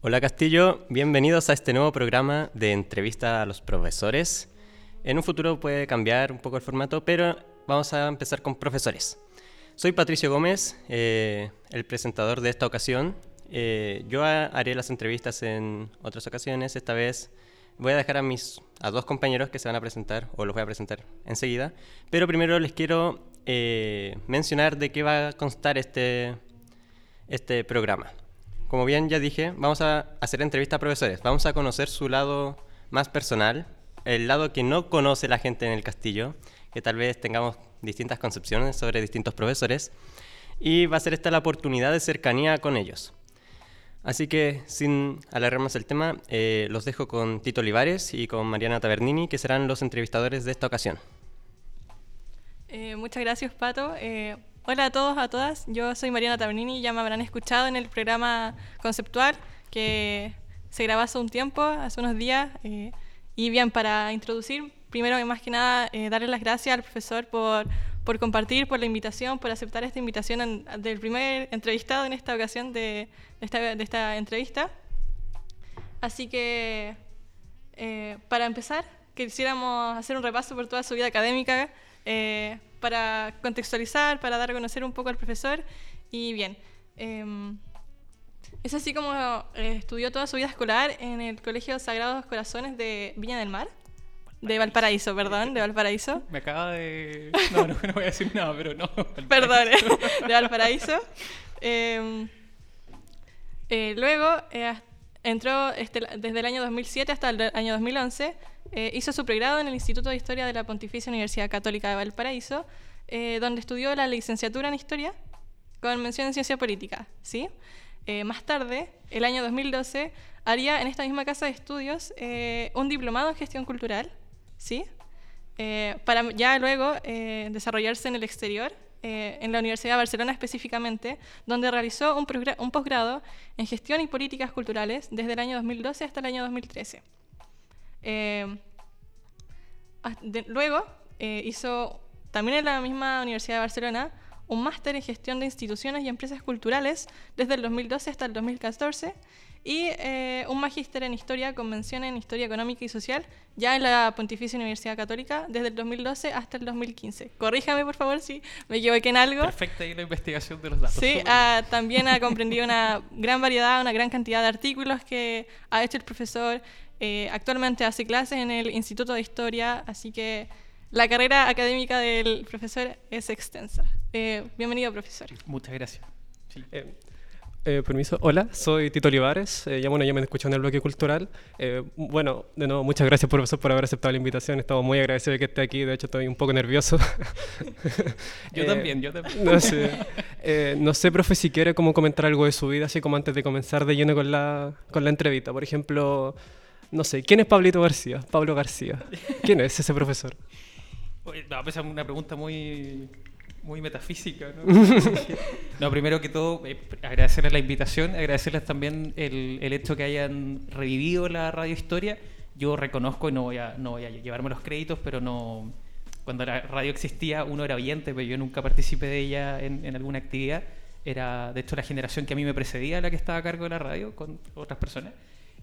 Hola Castillo, bienvenidos a este nuevo programa de entrevista a los profesores. En un futuro puede cambiar un poco el formato, pero vamos a empezar con profesores. Soy Patricio Gómez, eh, el presentador de esta ocasión. Eh, yo haré las entrevistas en otras ocasiones. Esta vez voy a dejar a mis a dos compañeros que se van a presentar, o los voy a presentar enseguida. Pero primero les quiero eh, mencionar de qué va a constar este, este programa. Como bien ya dije, vamos a hacer entrevistas a profesores. Vamos a conocer su lado más personal, el lado que no conoce la gente en el castillo, que tal vez tengamos distintas concepciones sobre distintos profesores. Y va a ser esta la oportunidad de cercanía con ellos. Así que, sin alargar más el tema, eh, los dejo con Tito Olivares y con Mariana Tabernini, que serán los entrevistadores de esta ocasión. Eh, muchas gracias, Pato. Eh, hola a todos, a todas. Yo soy Mariana Tabernini, ya me habrán escuchado en el programa conceptual que se grabó hace un tiempo, hace unos días. Eh, y bien, para introducir, primero y más que nada, darle las gracias al profesor por, por, compartir, por la invitación, por aceptar esta invitación del primer entrevistado en esta ocasión de, esta, de esta, entrevista. Así que, para empezar, quisiéramos hacer un repaso por toda su vida académica eh, para contextualizar, para dar a conocer un poco al profesor. Y bien, em, es así como eh, estudió toda su vida escolar en el Colegio Sagrados Corazones de Viña del Mar. De Valparaíso, perdón, de Valparaíso. Me acaba de... No, no, no voy a decir nada, pero no. Perdón, de Valparaíso. Em, eh, luego entró este, desde el año 2007 hasta el año 2011 eh, hizo su pregrado en el Instituto de Historia de la Pontificia Universidad Católica de Valparaíso, eh, donde estudió la licenciatura en Historia con mención en Ciencia Política. ¿sí? Eh, más tarde, el año 2012, haría en esta misma casa de estudios un diplomado en Gestión Cultural, ¿sí? para ya luego desarrollarse en el exterior, en la Universidad de Barcelona específicamente, donde realizó un, un posgrado en Gestión y Políticas Culturales desde el año 2012 hasta el año 2013. Eh, luego eh, hizo también en la misma Universidad de Barcelona un máster en gestión de instituciones y empresas culturales desde el 2012 hasta el 2014 y eh, un magíster en historia con mención en historia económica y social ya en la Pontificia Universidad Católica desde el 2012 hasta el 2015. Corríjame por favor si me equivoqué en algo. Perfecta ahí la investigación de los datos. Sí, ah, también ha comprendido una gran variedad, una gran cantidad de artículos que ha hecho el profesor eh, actualmente hace clases en el Instituto de Historia, así que la carrera académica del profesor es extensa. Eh, bienvenido, profesor. Muchas gracias. Eh, permiso. Hola, soy Tito Olivares. ya, bueno, ya me escuchado en el bloque cultural. bueno, de nuevo, muchas gracias, profesor, por haber aceptado la invitación. Estamos muy agradecidos de que esté aquí. De hecho, estoy un poco nervioso. yo también, yo también. No sé, no sé, profe, si quiere como comentar algo de su vida, así como antes de comenzar de lleno con la, con la entrevista. Por ejemplo, no sé, ¿quién es Pablito García? Pablo García. ¿Quién es ese profesor? No, pues es una pregunta muy, muy metafísica. ¿no? no, primero que todo, eh, agradecerles la invitación, agradecerles también el, el, hecho que hayan revivido la radio historia. Yo reconozco y no voy a, no voy a llevarme los créditos, pero no. Cuando la radio existía, uno era oyente, pero yo nunca participé de ella en, en alguna actividad. Era, de hecho, la generación que a mí me precedía la que estaba a cargo de la radio con otras personas.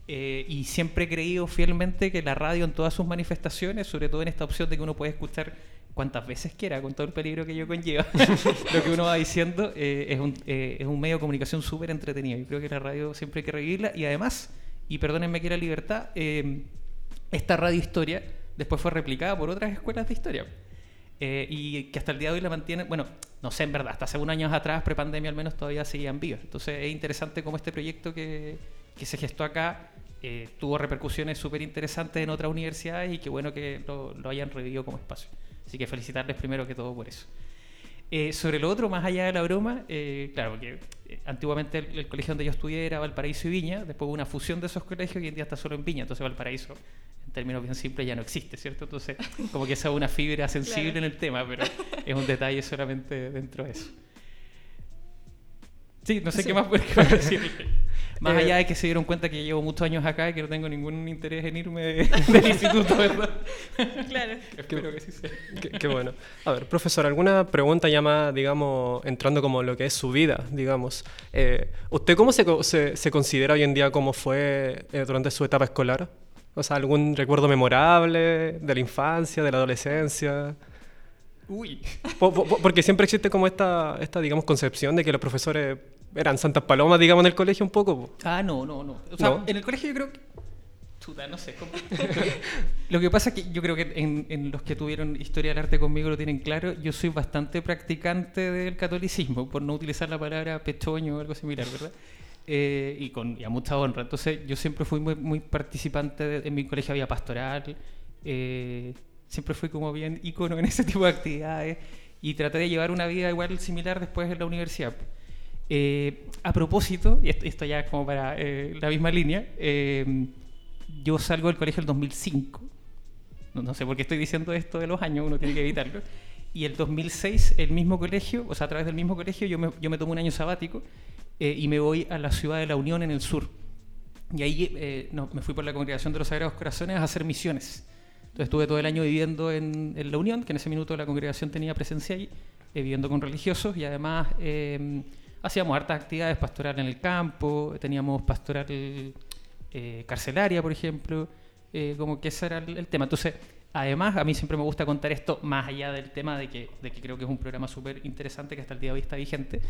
Eh, y siempre he creído fielmente que la radio en todas sus manifestaciones, sobre todo en esta opción de que uno puede escuchar cuantas veces quiera, con todo el peligro que ello conlleva, lo que uno va diciendo, eh, es, un, eh, es un medio de comunicación súper entretenido. Yo creo que la radio siempre hay que revivirla y además, y perdónenme que la libertad, esta radio historia después fue replicada por otras escuelas de historia. y que hasta el día de hoy la mantienen, bueno, no sé en verdad, hasta hace unos años atrás, prepandemia al menos, todavía seguían vivos. Entonces es interesante cómo este proyecto que, que se gestó acá eh, tuvo repercusiones súper interesantes en otras universidades y qué bueno que lo, hayan revivido como espacio. Así que felicitarles primero que todo por eso. Eh, sobre lo otro, más allá de la broma, eh, claro, porque antiguamente el, colegio donde yo estudié era Valparaíso y Viña, después hubo una fusión de esos colegios y hoy en día está solo en Viña, entonces Valparaíso, en términos bien simples, ya no existe, ¿cierto? Entonces, como que esa es una fibra sensible en el tema, pero es un detalle solamente dentro de eso. Sí, no sé qué más puedo decir. Más Eh, allá de que se dieron cuenta que llevo muchos años acá y que no tengo ningún interés en irme de- del instituto, ¿verdad? Claro. Espero que sí sea. Qué, qué bueno. A ver, profesor, ¿alguna pregunta ya más, digamos, entrando como lo que es su vida, digamos? Eh, ¿Usted cómo se, se, se considera hoy en día cómo fue eh, durante su etapa escolar? O sea, ¿algún recuerdo memorable de la infancia, de la adolescencia? Uy. Po- po- po- porque siempre existe como esta, esta, digamos, concepción de que los profesores eran santas palomas, digamos, en el colegio un poco. po. Ah, no, no, no. O sea, ¿No? en el colegio yo creo que... Chuta, no sé. ¿cómo? lo que pasa es que yo creo que en, en los que tuvieron historia del arte conmigo lo tienen claro. Yo soy bastante practicante del catolicismo, por no utilizar la palabra pechoño o algo similar, ¿verdad? Eh, y, con, y a mucha honra. Entonces yo siempre fui muy, muy participante. de- en mi colegio había pastoral. eh, siempre fui como bien ícono en ese tipo de actividades. Y traté de llevar una vida igual similar después en la universidad. Eh, a propósito, y esto, ya es como para eh, la misma línea, eh, yo salgo del colegio el 2005. No, no sé por qué estoy diciendo esto de los años, uno tiene que evitarlo. Y el 2006, el mismo colegio, o sea, a través del mismo colegio, yo me, yo me tomo un año sabático eh, y me voy a la ciudad de La Unión en el sur. Y ahí eh, no, me fui por la congregación de los Sagrados Corazones a hacer misiones. Entonces estuve todo el año viviendo en, en La Unión, que en ese minuto la congregación tenía presencia ahí, eh, viviendo con religiosos y además eh, hacíamos hartas actividades pastoral en el campo, teníamos pastoral eh, carcelaria, por ejemplo, eh, como que ese era el, el tema. Entonces, además, a mí siempre me gusta contar esto más allá del tema de que, de que creo que es un programa súper interesante que hasta el día de hoy está vigente.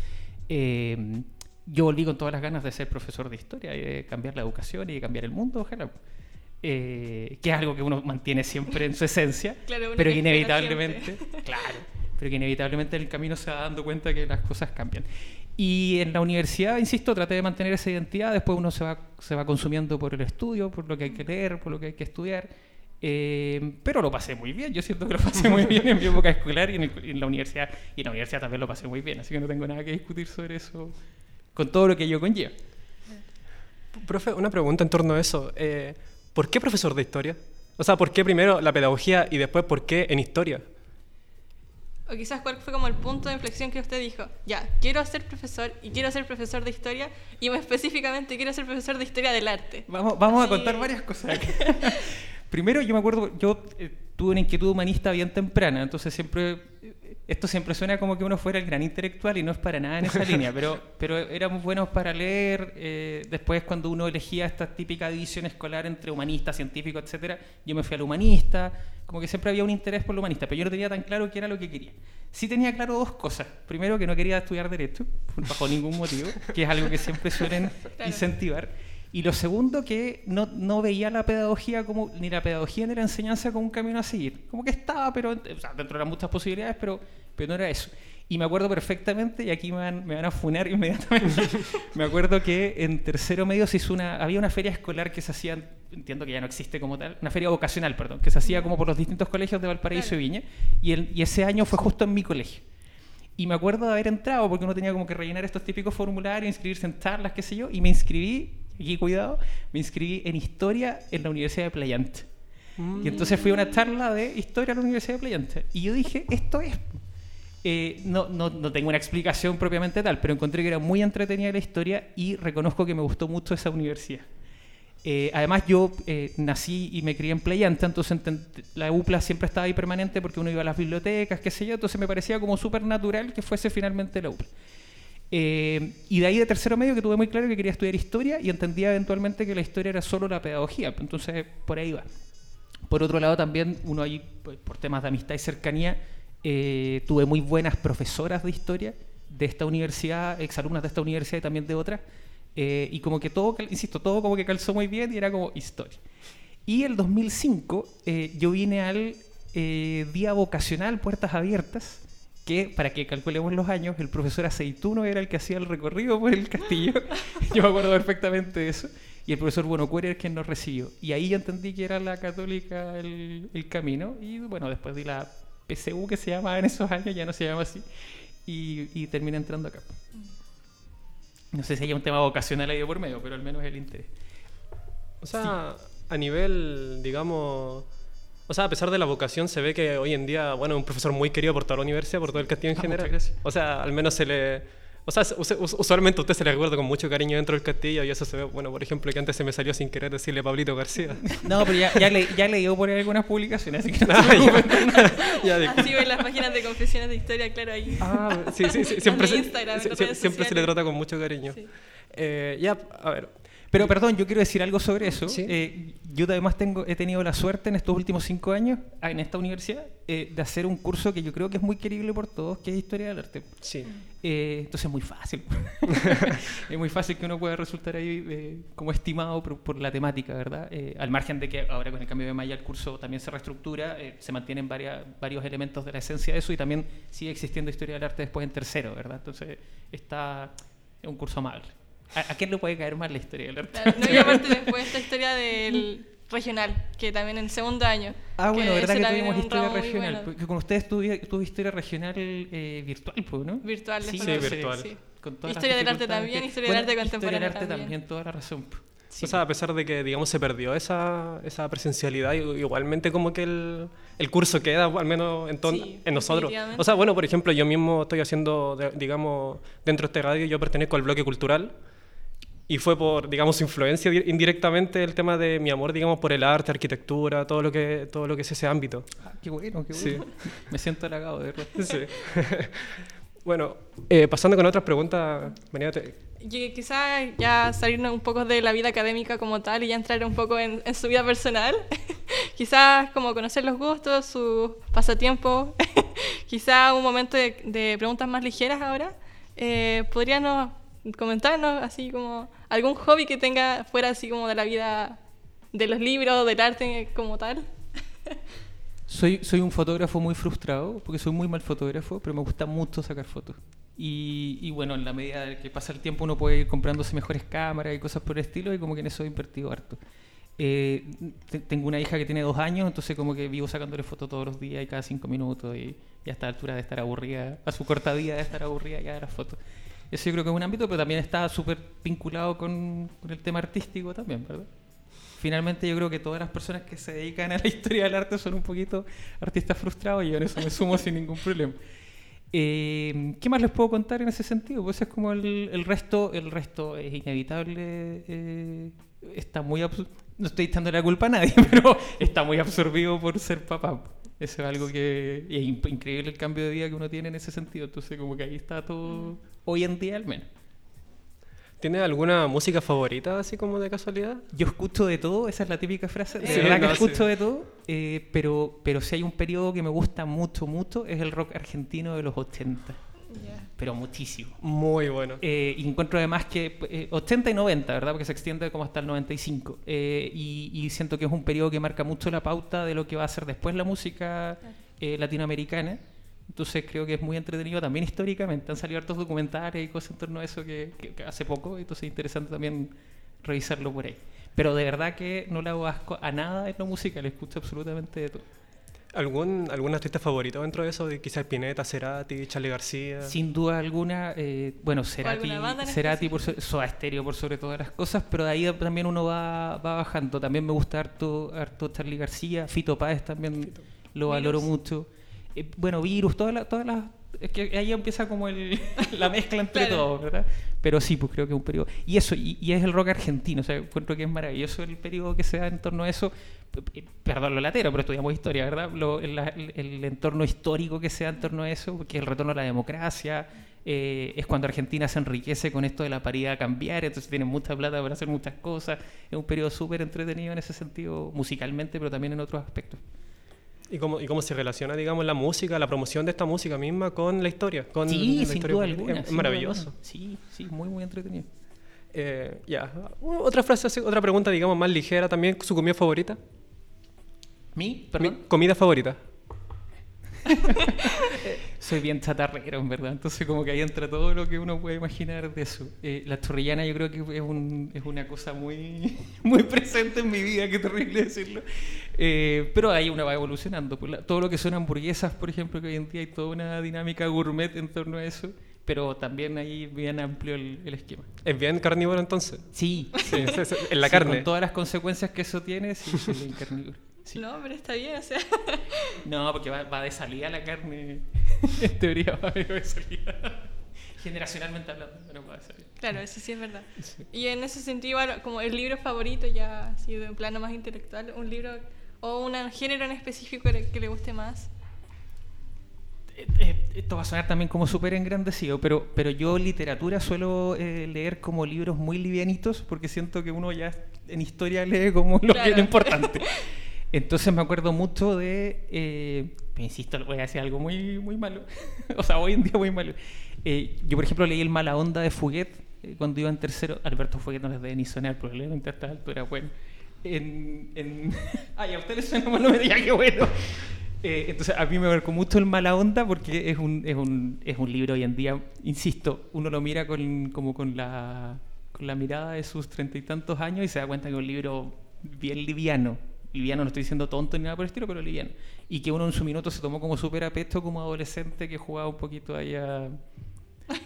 Eh, yo volví con todas las ganas de ser profesor de historia y de cambiar la educación y de cambiar el mundo, ojalá. Eh, que es algo que uno mantiene siempre en su esencia, Claro, pero que inevitablemente, claro, pero que inevitablemente en el camino se va dando cuenta que las cosas cambian. Y en la universidad, insisto, traté de mantener esa identidad, después uno se va, se va consumiendo por el estudio, por lo que hay que leer, por lo que hay que estudiar, eh, pero lo pasé muy bien, yo siento que lo pasé muy bien en mi época escolar y en, el- en la universidad, y en la universidad también lo pasé muy bien, así que no tengo nada que discutir sobre eso, con todo lo que ello conlleva. Profe, una pregunta en torno a eso. Eh, ¿Por qué profesor de historia? O sea, ¿por qué primero la pedagogía y después por qué en historia? O quizás cuál fue como el punto de inflexión que usted dijo, ya, quiero ser profesor y quiero ser profesor de historia y más específicamente quiero ser profesor de historia del arte. Vamos, vamos a contar varias cosas. Primero, yo me acuerdo, yo eh, tuve una inquietud humanista bien temprana, entonces siempre, esto siempre suena como que uno fuera el gran intelectual y no es para nada en esa línea, pero, pero éramos buenos para leer. eh, después, cuando uno elegía esta típica división escolar entre humanista, científico, etcétera, yo me fui al humanista, como que siempre había un interés por lo humanista, pero yo no tenía tan claro qué era lo que quería. Sí tenía claro dos cosas. Primero, que no quería estudiar Derecho, bajo ningún motivo, que es algo que siempre suelen Claro. incentivar. Y lo segundo, que no, no veía la pedagogía como, ni la pedagogía ni la enseñanza como un camino a seguir. Como que estaba, pero o sea, dentro de las muchas posibilidades, pero, pero no era eso. Y me acuerdo perfectamente, y aquí me van, me van a funar inmediatamente, me acuerdo que en tercero medio se hizo una, había una feria escolar que se hacía, entiendo que ya no existe como tal, una feria vocacional, perdón, que se hacía como por los distintos colegios de Valparaíso Claro. y Viña, y, el, y ese año fue justo en mi colegio. Y me acuerdo de haber entrado porque uno tenía como que rellenar estos típicos formularios, inscribirse en charlas, qué sé yo, y me inscribí, aquí cuidado, me inscribí en historia en la Universidad de Playante. Y entonces fui a una charla de historia en la Universidad de Playante. Y yo dije, esto es. Eh, no, no, no tengo una explicación propiamente tal, pero encontré que era muy entretenida la historia y reconozco que me gustó mucho esa universidad. Eh, además, yo eh, nací y me crié en Playanta, entonces la UPLA siempre estaba ahí permanente porque uno iba a las bibliotecas, qué sé yo, entonces me parecía como súper natural que fuese finalmente la UPLA. Eh, y de ahí de tercero medio que tuve muy claro que quería estudiar historia y entendía eventualmente que la historia era solo la pedagogía, entonces por ahí va. Por otro lado, también uno ahí, pues, por temas de amistad y cercanía, eh, tuve muy buenas profesoras de historia de esta universidad, exalumnas de esta universidad y también de otras, eh, y como que todo, insisto, todo como que calzó muy bien y era como historia. Y el 2005 eh, yo vine al eh, Día Vocacional Puertas Abiertas, que para que calculemos los años, el profesor Aceituno era el que hacía el recorrido por el castillo. yo me acuerdo perfectamente de eso. Y el profesor Bueno Cuere era quien nos recibió. Y ahí yo entendí que era la católica el, el camino. Y bueno, después di la PCU que se llamaba en esos años, ya no se llama así. Y, y terminé entrando acá. No sé si hay un tema vocacional ahí de por medio, pero al menos el interés. O sea, a nivel, digamos... O sea, a pesar de la vocación, se ve que hoy en día, bueno, es un profesor muy querido por toda la universidad, por todo el castillo en Ah, general. muchas gracias. O sea, al menos se le... O sea, us- us- usualmente a usted se le recuerda con mucho cariño dentro del castillo y eso se ve, bueno, por ejemplo, que antes se me salió sin querer decirle Pablito García. No, pero ya, ya, le, ya leí por ahí algunas publicaciones, así que no Ah, se preocupe. ya, disculpe. Así ven las páginas de confesiones de historia, claro, ahí. Ah, sí, sí, sí, siempre, En se, Instagram, en siempre se le trata con mucho cariño. Sí. Eh, ya, a ver. Pero perdón, yo quiero decir algo sobre eso. Sí. Eh, yo además tengo, he tenido la suerte en estos últimos cinco años ah, en esta universidad eh, de hacer un curso que yo creo que es muy querible por todos, que es Historia del Arte. Sí. Eh, entonces es muy fácil. es muy fácil que uno pueda resultar ahí como estimado por, por la temática, ¿verdad? Al margen de que ahora con el cambio de malla el curso también se reestructura, se mantienen varias, varios elementos de la esencia de eso y también sigue existiendo historia del arte después en tercero, ¿verdad? Entonces está es un curso amable. ¿A, a quién le puede caer mal la historia del arte? Claro, no, y aparte después esta historia del regional, que también en segundo año. Ah, bueno, verdad que tuvimos historia regional. bueno. Porque con ustedes tuve, tuve historia regional eh, virtual, pues, ¿no? Virtual, Sí, sí, virtual. Con todas las Historia del arte también, que- historia del arte Historia contemporáneo del arte también. también, toda la razón. pues. Sí, o sea, a pesar de que, digamos, se perdió esa, esa presencialidad, igualmente como que el, el curso queda, al menos en, ton- Sí, en nosotros. O sea, bueno, por ejemplo, yo mismo estoy haciendo, de- digamos, dentro de este radio, yo pertenezco al bloque cultural. Y fue por, digamos, influencia di- indirectamente el tema de mi amor, digamos, por el arte, arquitectura, todo lo que, todo lo que es ese ámbito. Ah, qué bueno, qué Sí. bueno. Me siento halagado, de verdad. Sí. bueno, eh, pasando con otras preguntas, María, quizás ya salirnos un poco de la vida académica como tal y ya entrar un poco en, en su vida personal. quizás como conocer los gustos, sus pasatiempos. quizás un momento de, de preguntas más ligeras ahora. Eh, ¿Podríamos comentarnos así como algún hobby que tenga fuera así como de la vida de los libros, del arte como tal? Soy, soy un fotógrafo muy frustrado, porque soy muy mal fotógrafo, pero me gusta mucho sacar fotos. Y, y bueno, en la medida de que pasa el tiempo uno puede ir comprándose mejores cámaras y cosas por el estilo, y como que en eso he invertido harto. Eh, te- tengo una hija que tiene dos años, entonces como que vivo sacándole fotos todos los días y cada cinco minutos, y, y a esta altura de estar aburrida, a su corta vida de estar aburrida ya de las fotos. Eso yo creo que es un ámbito, pero también está súper vinculado con, el tema artístico también, ¿verdad? finalmente yo creo que todas las personas que se dedican a la historia del arte son un poquito artistas frustrados y yo en eso me sumo sin ningún problema. Eh, ¿Qué más les puedo contar en ese sentido? Pues es como el, resto, el resto es inevitable, eh, está muy no estoy echando la culpa a nadie, pero está muy absorbido por ser papá. Eso es algo que es in- increíble el cambio de vida que uno tiene en ese sentido. Entonces como que ahí está todo, hoy en día al menos. ¿Tienes alguna música favorita, así como de casualidad? Yo escucho de todo, esa es la típica frase. De Sí, verdad que no, escucho sí. de todo, eh, pero, pero si hay un periodo que me gusta mucho, mucho, es el rock argentino de los 80. Pero muchísimo. Muy bueno. Eh, y encuentro además que eh, 80 y 90, ¿verdad? Porque se extiende como hasta el 95. Eh, y, y siento que es un periodo que marca mucho la pauta de lo que va a ser después la música eh, latinoamericana. Entonces creo que es muy entretenido también históricamente. Han salido hartos documentales y cosas en torno a eso que, que- que hace poco. Entonces es interesante también revisarlo por ahí. Pero de verdad que no le hago asco a nada en lo musical. Escucho absolutamente de todo. ¿Algún, ¿Algún artista favorito dentro de eso? De Quizás Pineta, Cerati, Charlie García. Sin duda alguna, eh, bueno, Cerati, Cerati por so- Soda Stereo por sobre todas las cosas, pero de ahí también uno va, va bajando. También me gusta harto, harto Charlie García, Fito Páez también lo valoro Virus. mucho. Eh, bueno, Virus, todas las... Todas las es que ahí empieza como el, la mezcla entre Claro. todos, ¿verdad? Pero sí, pues creo que es un periodo. Y eso, y, y es el rock argentino, o sea, encuentro que es maravilloso el periodo que se da en torno a eso. P- Perdón lo latero, pero estudiamos historia, ¿verdad? Lo- el, el- el entorno histórico que se da en torno a eso, que es el retorno a la democracia, eh, es cuando Argentina se enriquece con esto de la paridad cambiar, entonces tienen mucha plata para hacer muchas cosas. Es un periodo súper entretenido en ese sentido, musicalmente, pero también en otros aspectos. ¿Y cómo, ¿Y cómo se relaciona, digamos, la música, la promoción de esta música misma con la historia? Con sí, la sin historia duda alguna. Es sin maravilloso. Sí, sí, muy, muy entretenido. Eh, ya. Otra frase, otra pregunta, digamos, más ligera también. ¿Su comida favorita? ¿Mi? Mi Perdón. comida favorita. Soy bien chatarrero, en verdad. Entonces, como que ahí entra todo lo que uno puede imaginar de eso. Eh, la chorrillana, yo creo que es, un- es una cosa muy, muy presente en mi vida, qué terrible decirlo. Eh, pero ahí uno va evolucionando. Pues todo lo que son hamburguesas, por ejemplo, que hoy en día hay toda una dinámica gourmet en torno a eso. Pero también ahí bien amplio el, el esquema. ¿Es bien carnívoro entonces? Sí, Sí, en la sí, carne. Con todas las consecuencias que eso tiene, sí, soy bien carnívoro. Sí. No, pero está bien, o sea. No, porque va, va de salida la carne. en teoría va de salida. Generacionalmente hablando, no puede ser. Claro, eso sí es verdad. Y en ese sentido, como el libro favorito, ya así de un plano más intelectual, un libro o un género en específico que, le guste más. Eh, eh, esto va a sonar también como súper engrandecido, pero, pero yo literatura suelo eh, leer como libros muy livianitos porque siento que uno ya en historia lee como lo que es lo importante. Entonces me acuerdo mucho de, eh, insisto, voy a decir algo muy, muy malo, o sea, hoy en día muy malo. Eh, yo, por ejemplo, leí El Mala Onda de Fuguet eh, cuando iba en tercero. Alberto Fuguet no les debe ni sonar, probablemente a esta altura, bueno. En, en... Ay, a ustedes suena malo, me diga que bueno. Eh, entonces, a mí me marcó mucho el Mala Onda porque es un, es un, es un libro hoy en día, insisto, uno lo mira con, como con la, con la mirada de sus treinta y tantos años y se da cuenta que es un libro bien liviano. Liviano, no estoy diciendo tonto ni nada por el estilo, pero liviano. Y que uno en su minuto se tomó como súper apesto como adolescente que jugaba un poquito ahí a...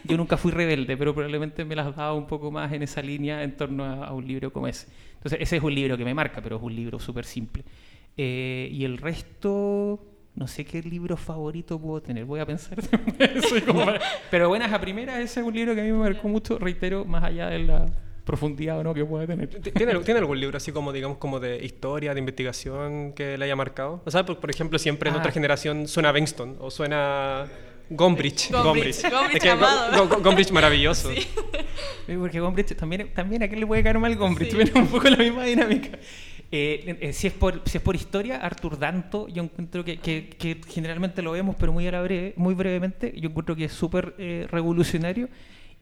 Yo nunca fui rebelde, pero probablemente me las daba un poco más en esa línea en torno a, a un libro como ese. Entonces, ese es un libro que me marca, pero es un libro súper simple. Eh, y el resto, no sé qué libro favorito puedo tener. Voy a pensar. Soy como Pero buenas a primeras, ese es un libro que a mí me marcó mucho, reitero, más allá de la profundidad o no que pueda tener. ¿Tiene, ¿Tiene algún libro así como, digamos, como de historia, de investigación que le haya marcado? O sea, por, por ejemplo, siempre en Ah. nuestra generación suena Bengston o suena Gombrich. Gombrich, Gombrich amado. Gombrich maravilloso. Eh, Porque Gombrich también, también a quién le puede caer mal Gombrich, pero un poco la misma dinámica. Eh, eh, si, es por, si es por historia, Arthur Danto, yo encuentro que, que- que generalmente lo vemos, pero muy, a la breve, muy brevemente, yo encuentro que es súper eh, revolucionario.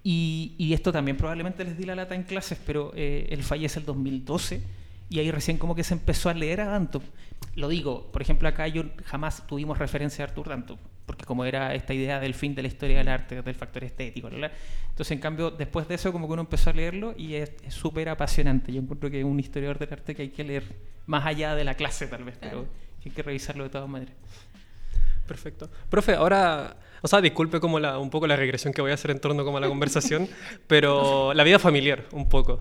Y, y esto también probablemente les di la lata en clases, pero eh, él fallece el 2012 y ahí recién como que se empezó a leer a Danto. Lo digo, por ejemplo, acá yo jamás tuvimos referencia a Arthur Danto, porque como era esta idea del fin de la historia del arte, del factor estético, bla, bla. entonces en cambio después de eso como que uno empezó a leerlo y es súper apasionante. Yo encuentro que es un historiador del arte que hay que leer más allá de la clase tal vez, pero hay que revisarlo de todas maneras. Perfecto. Profe, ahora, o sea, disculpe como la, un poco la regresión que voy a hacer en torno como a la conversación, pero la vida familiar, un poco.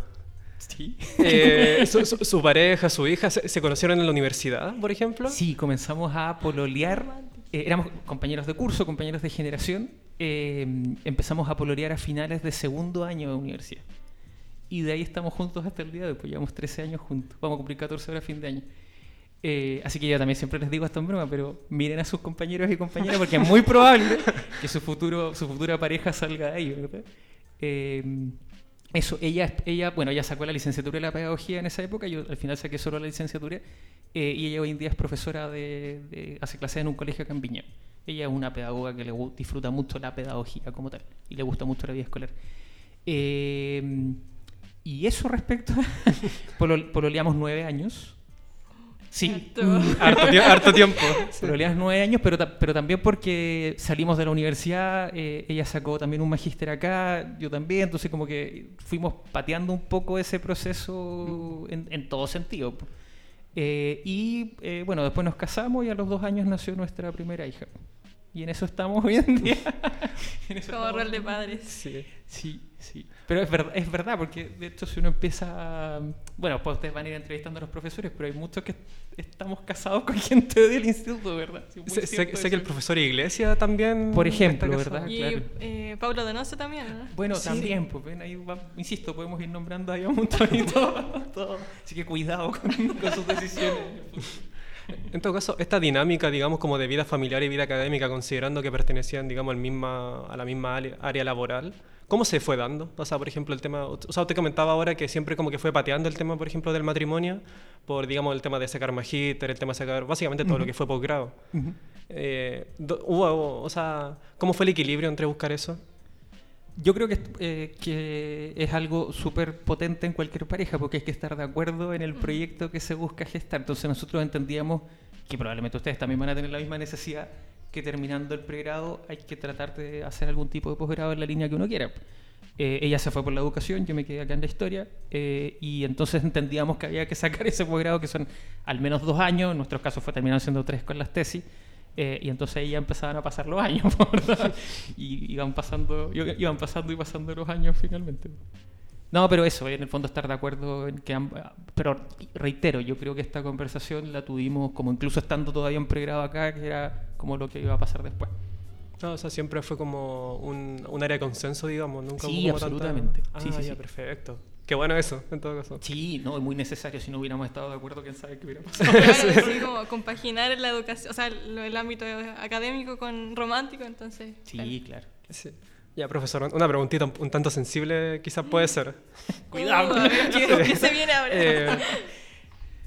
Sí. Eh, su, su- su pareja, su hija, ¿se, se conocieron en la universidad, por ejemplo? Sí, comenzamos a pololear. eh, éramos compañeros de curso, compañeros de generación. eh, empezamos a pololear a finales de segundo año de universidad. Y de ahí estamos juntos hasta el día de hoy. Pues llevamos 13 años juntos. Vamos a cumplir 14 horas a fin de año. Eh, así que yo también siempre les digo esto en broma, pero miren a sus compañeros y compañeras porque es muy probable que su, futuro, su futura pareja salga de ahí, ¿verdad? Eh, eso, ella, ella, bueno, ella sacó la licenciatura de la pedagogía en esa época, yo al final saqué solo la licenciatura, eh, y ella hoy en día es profesora de, de- hace clases en un colegio acá en Viña. Ella es una pedagoga que le disfruta mucho la pedagogía como tal, y le gusta mucho la vida escolar. Y eso respecto a... Polo- pololeamos nueve años. Sí, Harto. Harto, tie- harto tiempo. Pololeamos nueve años, pero, pero también porque salimos de la universidad, eh, ella sacó también un magíster acá, yo también, entonces como que fuimos pateando un poco ese proceso en, en todo sentido. Eh, y eh, bueno, después nos casamos y a los dos años nació nuestra primera hija. Y en eso estamos hoy en día. En eso Como rol de padres. Sí. Sí, sí. Pero es verdad, es verdad, porque de hecho si uno empieza... Bueno, pues ustedes van a ir entrevistando a los profesores, pero hay muchos que estamos casados con gente del instituto, ¿verdad? Sí, Sé, sé- cierto sé que el eso. profesor Iglesia también. Por ejemplo. ¿verdad? Y claro. eh, Pablo Donoso también, ¿no? Bueno, Sí. también, pues ven, ahí va- insisto, podemos ir nombrando ahí a un montón y todo, todo. Así que cuidado con, con sus decisiones. En todo caso, esta dinámica, digamos, como de vida familiar y vida académica, considerando que pertenecían, digamos, al misma, a la misma área, laboral, ¿cómo se fue dando? O sea, por ejemplo, el tema, o sea, usted comentaba ahora que siempre como que fue pateando el tema, por ejemplo, del matrimonio, por, digamos, el tema de sacar magíster, el tema de sacar, básicamente todo lo que fue posgrado. Eh, do- hubo, o sea, ¿cómo fue el equilibrio entre buscar eso? Yo creo que, eh, que es algo súper potente en cualquier pareja porque hay que estar de acuerdo en el proyecto que se busca gestar. Entonces nosotros entendíamos que probablemente ustedes también van a tener la misma necesidad que terminando el pregrado hay que tratar de hacer algún tipo de posgrado en la línea que uno quiera. Eh, ella se fue por la educación, yo me quedé acá en la historia eh, y entonces entendíamos que había que sacar ese posgrado que son al menos dos años, en nuestros casos fue terminando siendo tres con las tesis. Eh, y entonces ya empezaban a pasar los años, ¿verdad? Y iban pasando, iban pasando y pasando los años finalmente. No, pero eso, en el fondo estar de acuerdo en que Pero reitero, yo creo que esta conversación la tuvimos como incluso estando todavía en pregrado acá, que era como lo que iba a pasar después. No, o sea, siempre fue como un, un área de consenso, digamos, nunca Sí, hubo absolutamente. Ah, Sí, sí, ya, sí. perfecto. Qué bueno eso, en todo caso. Sí, no, es muy necesario. Si no hubiéramos estado de acuerdo, quién sabe qué hubiera pasado. Claro, así como compaginar la educación, o sea, el ámbito académico con romántico, entonces. Sí, claro. Sí. Ya, profesor, una preguntita un, tanto sensible quizás puede ser. Cuidado. Uh, ver, ¿qué, qué se viene ahora? Eh,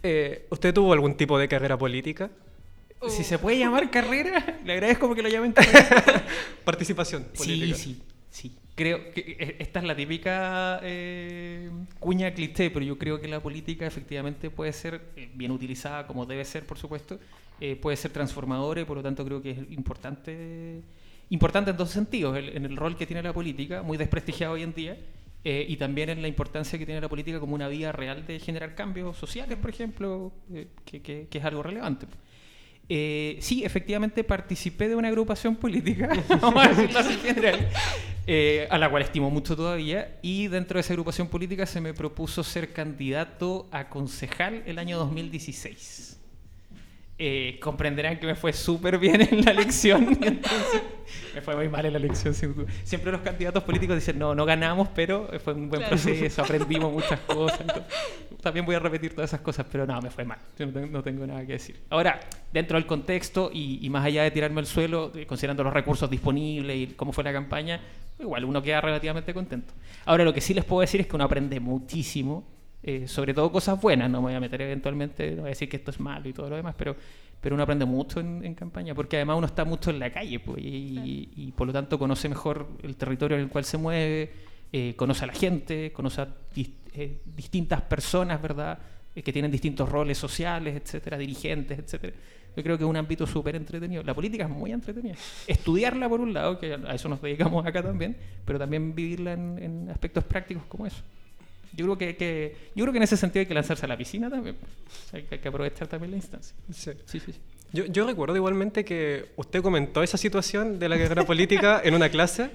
eh, ¿Usted tuvo algún tipo de carrera política? Uh, Si se puede llamar carrera, le agradezco porque lo llamen carrera. Participación política. Sí, sí, sí. Creo que eh, esta es la típica eh, cuña cliché, pero yo creo que la política efectivamente puede ser eh, bien utilizada, como debe ser, por supuesto, eh, puede ser transformadora y por lo tanto creo que es importante, importante en dos sentidos, el- en el rol que tiene la política, muy desprestigiado hoy en día, eh, y también en la importancia que tiene la política como una vía real de generar cambios sociales, por ejemplo, que, que- que es algo relevante. Eh, sí, efectivamente participé de una agrupación política, vamos a decirlo así en general, eh, a la cual estimo mucho todavía, y dentro de esa agrupación política se me propuso ser candidato a concejal el año 2016. Eh, comprenderán que me fue súper bien en la elección, entonces me fue muy mal en la elección. Siempre los candidatos políticos dicen, no, no ganamos, pero fue un buen Claro. proceso, aprendimos muchas cosas. entonces, también voy a repetir todas esas cosas, pero no, me fue mal. Yo no, tengo, no tengo nada que decir. Ahora, dentro del contexto y, y más allá de tirarme al suelo, eh, considerando los recursos disponibles y cómo fue la campaña, igual uno queda relativamente contento. Ahora, lo que sí les puedo decir es que uno aprende muchísimo, eh, sobre todo cosas buenas. No me voy a meter eventualmente, no voy a decir que esto es malo y todo lo demás, pero, pero uno aprende mucho en, en campaña, porque además uno está mucho en la calle pues, y, y por lo tanto conoce mejor el territorio en el cual se mueve, eh, conoce a la gente, conoce a eh, distintas personas, ¿verdad? Eh, que tienen distintos roles sociales, etcétera, dirigentes, etcétera. Yo creo que es un ámbito súper entretenido. La política es muy entretenida. Estudiarla por un lado, que a eso nos dedicamos acá también, pero también vivirla en, en aspectos prácticos como eso. Yo creo que, que- yo creo que en ese sentido hay que lanzarse a la piscina también. Hay, que, hay que aprovechar también la instancia. Sí. Sí, sí, sí. Yo, yo recuerdo igualmente que usted comentó esa situación de la carrera política en una clase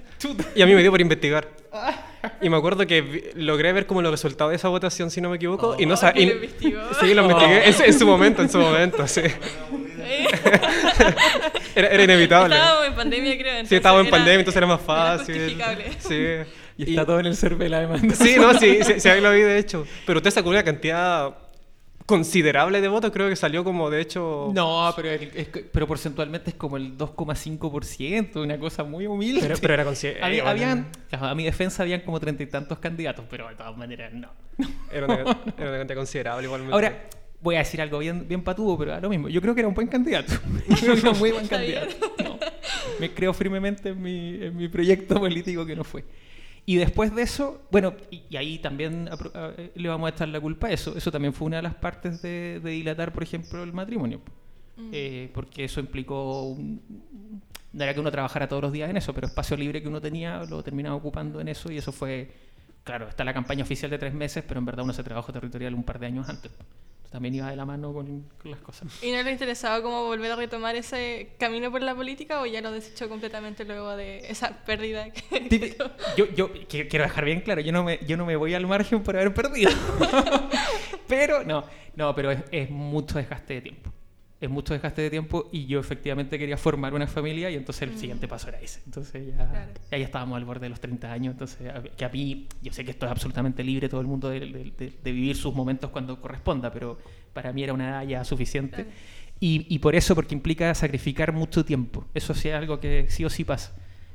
y a mí me dio por investigar. Y me acuerdo que vi- logré ver como los resultados de esa votación, si no me equivoco, y no Oh, sa- que y- lo investigó. Sí, lo investigué en, su- en su momento, en su momento, sí. Era, era inevitable. Estábamos en pandemia, creo. entonces Sí, estábamos en era- pandemia, entonces era más era fácil. Sí. Y está todo en el CERVEL además. Sí, no, sí, sí, sí, ahí lo vi de hecho. Pero usted sacó una cantidad considerable de votos, creo que salió como de hecho... No, pero, el- es pero porcentualmente es como el 2,5%, una cosa muy humilde. Pero, pero era considerable. Había- habían, a mi defensa habían como treinta y tantos candidatos, pero de todas maneras no. Era una, era una cantidad considerable igualmente. Ahora, voy a decir algo bien, bien patudo, pero a lo mismo. Yo creo que era un buen candidato. Yo creo que era un muy buen candidato. No. Me creo firmemente en mi, en mi proyecto político que no fue. Y después de eso, bueno, y, y ahí también a- eh, le vamos a echar la culpa a eso. Eso también fue una de las partes de, de dilatar, por ejemplo, el matrimonio. Eh, porque eso implicó un- no era que uno trabajara todos los días en eso, pero espacio libre que uno tenía lo terminaba ocupando en eso y eso fue, claro, está la campaña oficial de tres meses, pero en verdad uno se trabajó territorial un par de años antes. También iba de la mano con, con las cosas. ¿Y no le interesaba cómo volver a retomar ese camino por la política o ya lo desechó completamente luego de esa pérdida? Que... Yo, yo qui- quiero dejar bien claro, yo no me, yo no me voy al margen por haber perdido. pero, no, no, pero es, es mucho desgaste de tiempo. Es mucho desgaste de tiempo y yo efectivamente quería formar una familia y entonces el siguiente paso era ese. Entonces ya, Claro. ya, ya estábamos al borde de los 30 años, entonces a- que a mí, yo sé que esto es absolutamente libre todo el mundo de, de- de- de vivir sus momentos cuando corresponda, pero para mí era una edad ya suficiente. Claro. Y, y por eso, porque implica sacrificar mucho tiempo. Eso sí es algo que sí o sí pasa.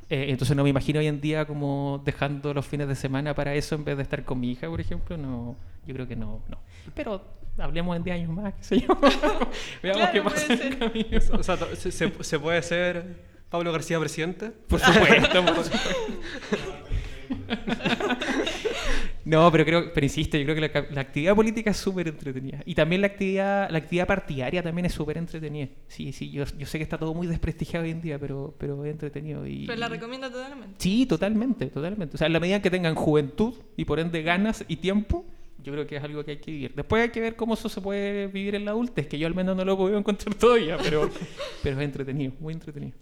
Eh, entonces no me imagino hoy en día como dejando los fines de semana para eso en vez de estar con mi hija, por ejemplo. No, yo creo que no, no. Pero hablemos en 10 años más, qué sé yo. Veamos Claro, qué pasa en ser. el camino. O sea, se, se- se puede ser Pablo García presidente? Por supuesto, por supuesto. No, pero creo, pero insisto, yo creo que la, la actividad política es súper entretenida. Y también la actividad, la actividad partidaria también es súper entretenida. Sí, sí, yo, yo sé que está todo muy desprestigiado hoy en día, pero, pero es entretenido. Y, Pero la recomiendo totalmente. Sí, totalmente, totalmente. O sea, en la medida en que tengan juventud y por ende ganas y tiempo, yo creo que es algo que hay que vivir. Después hay que ver cómo eso se puede vivir en la adultez, que yo al menos no lo he podido encontrar todavía, pero, pero es entretenido, muy entretenido.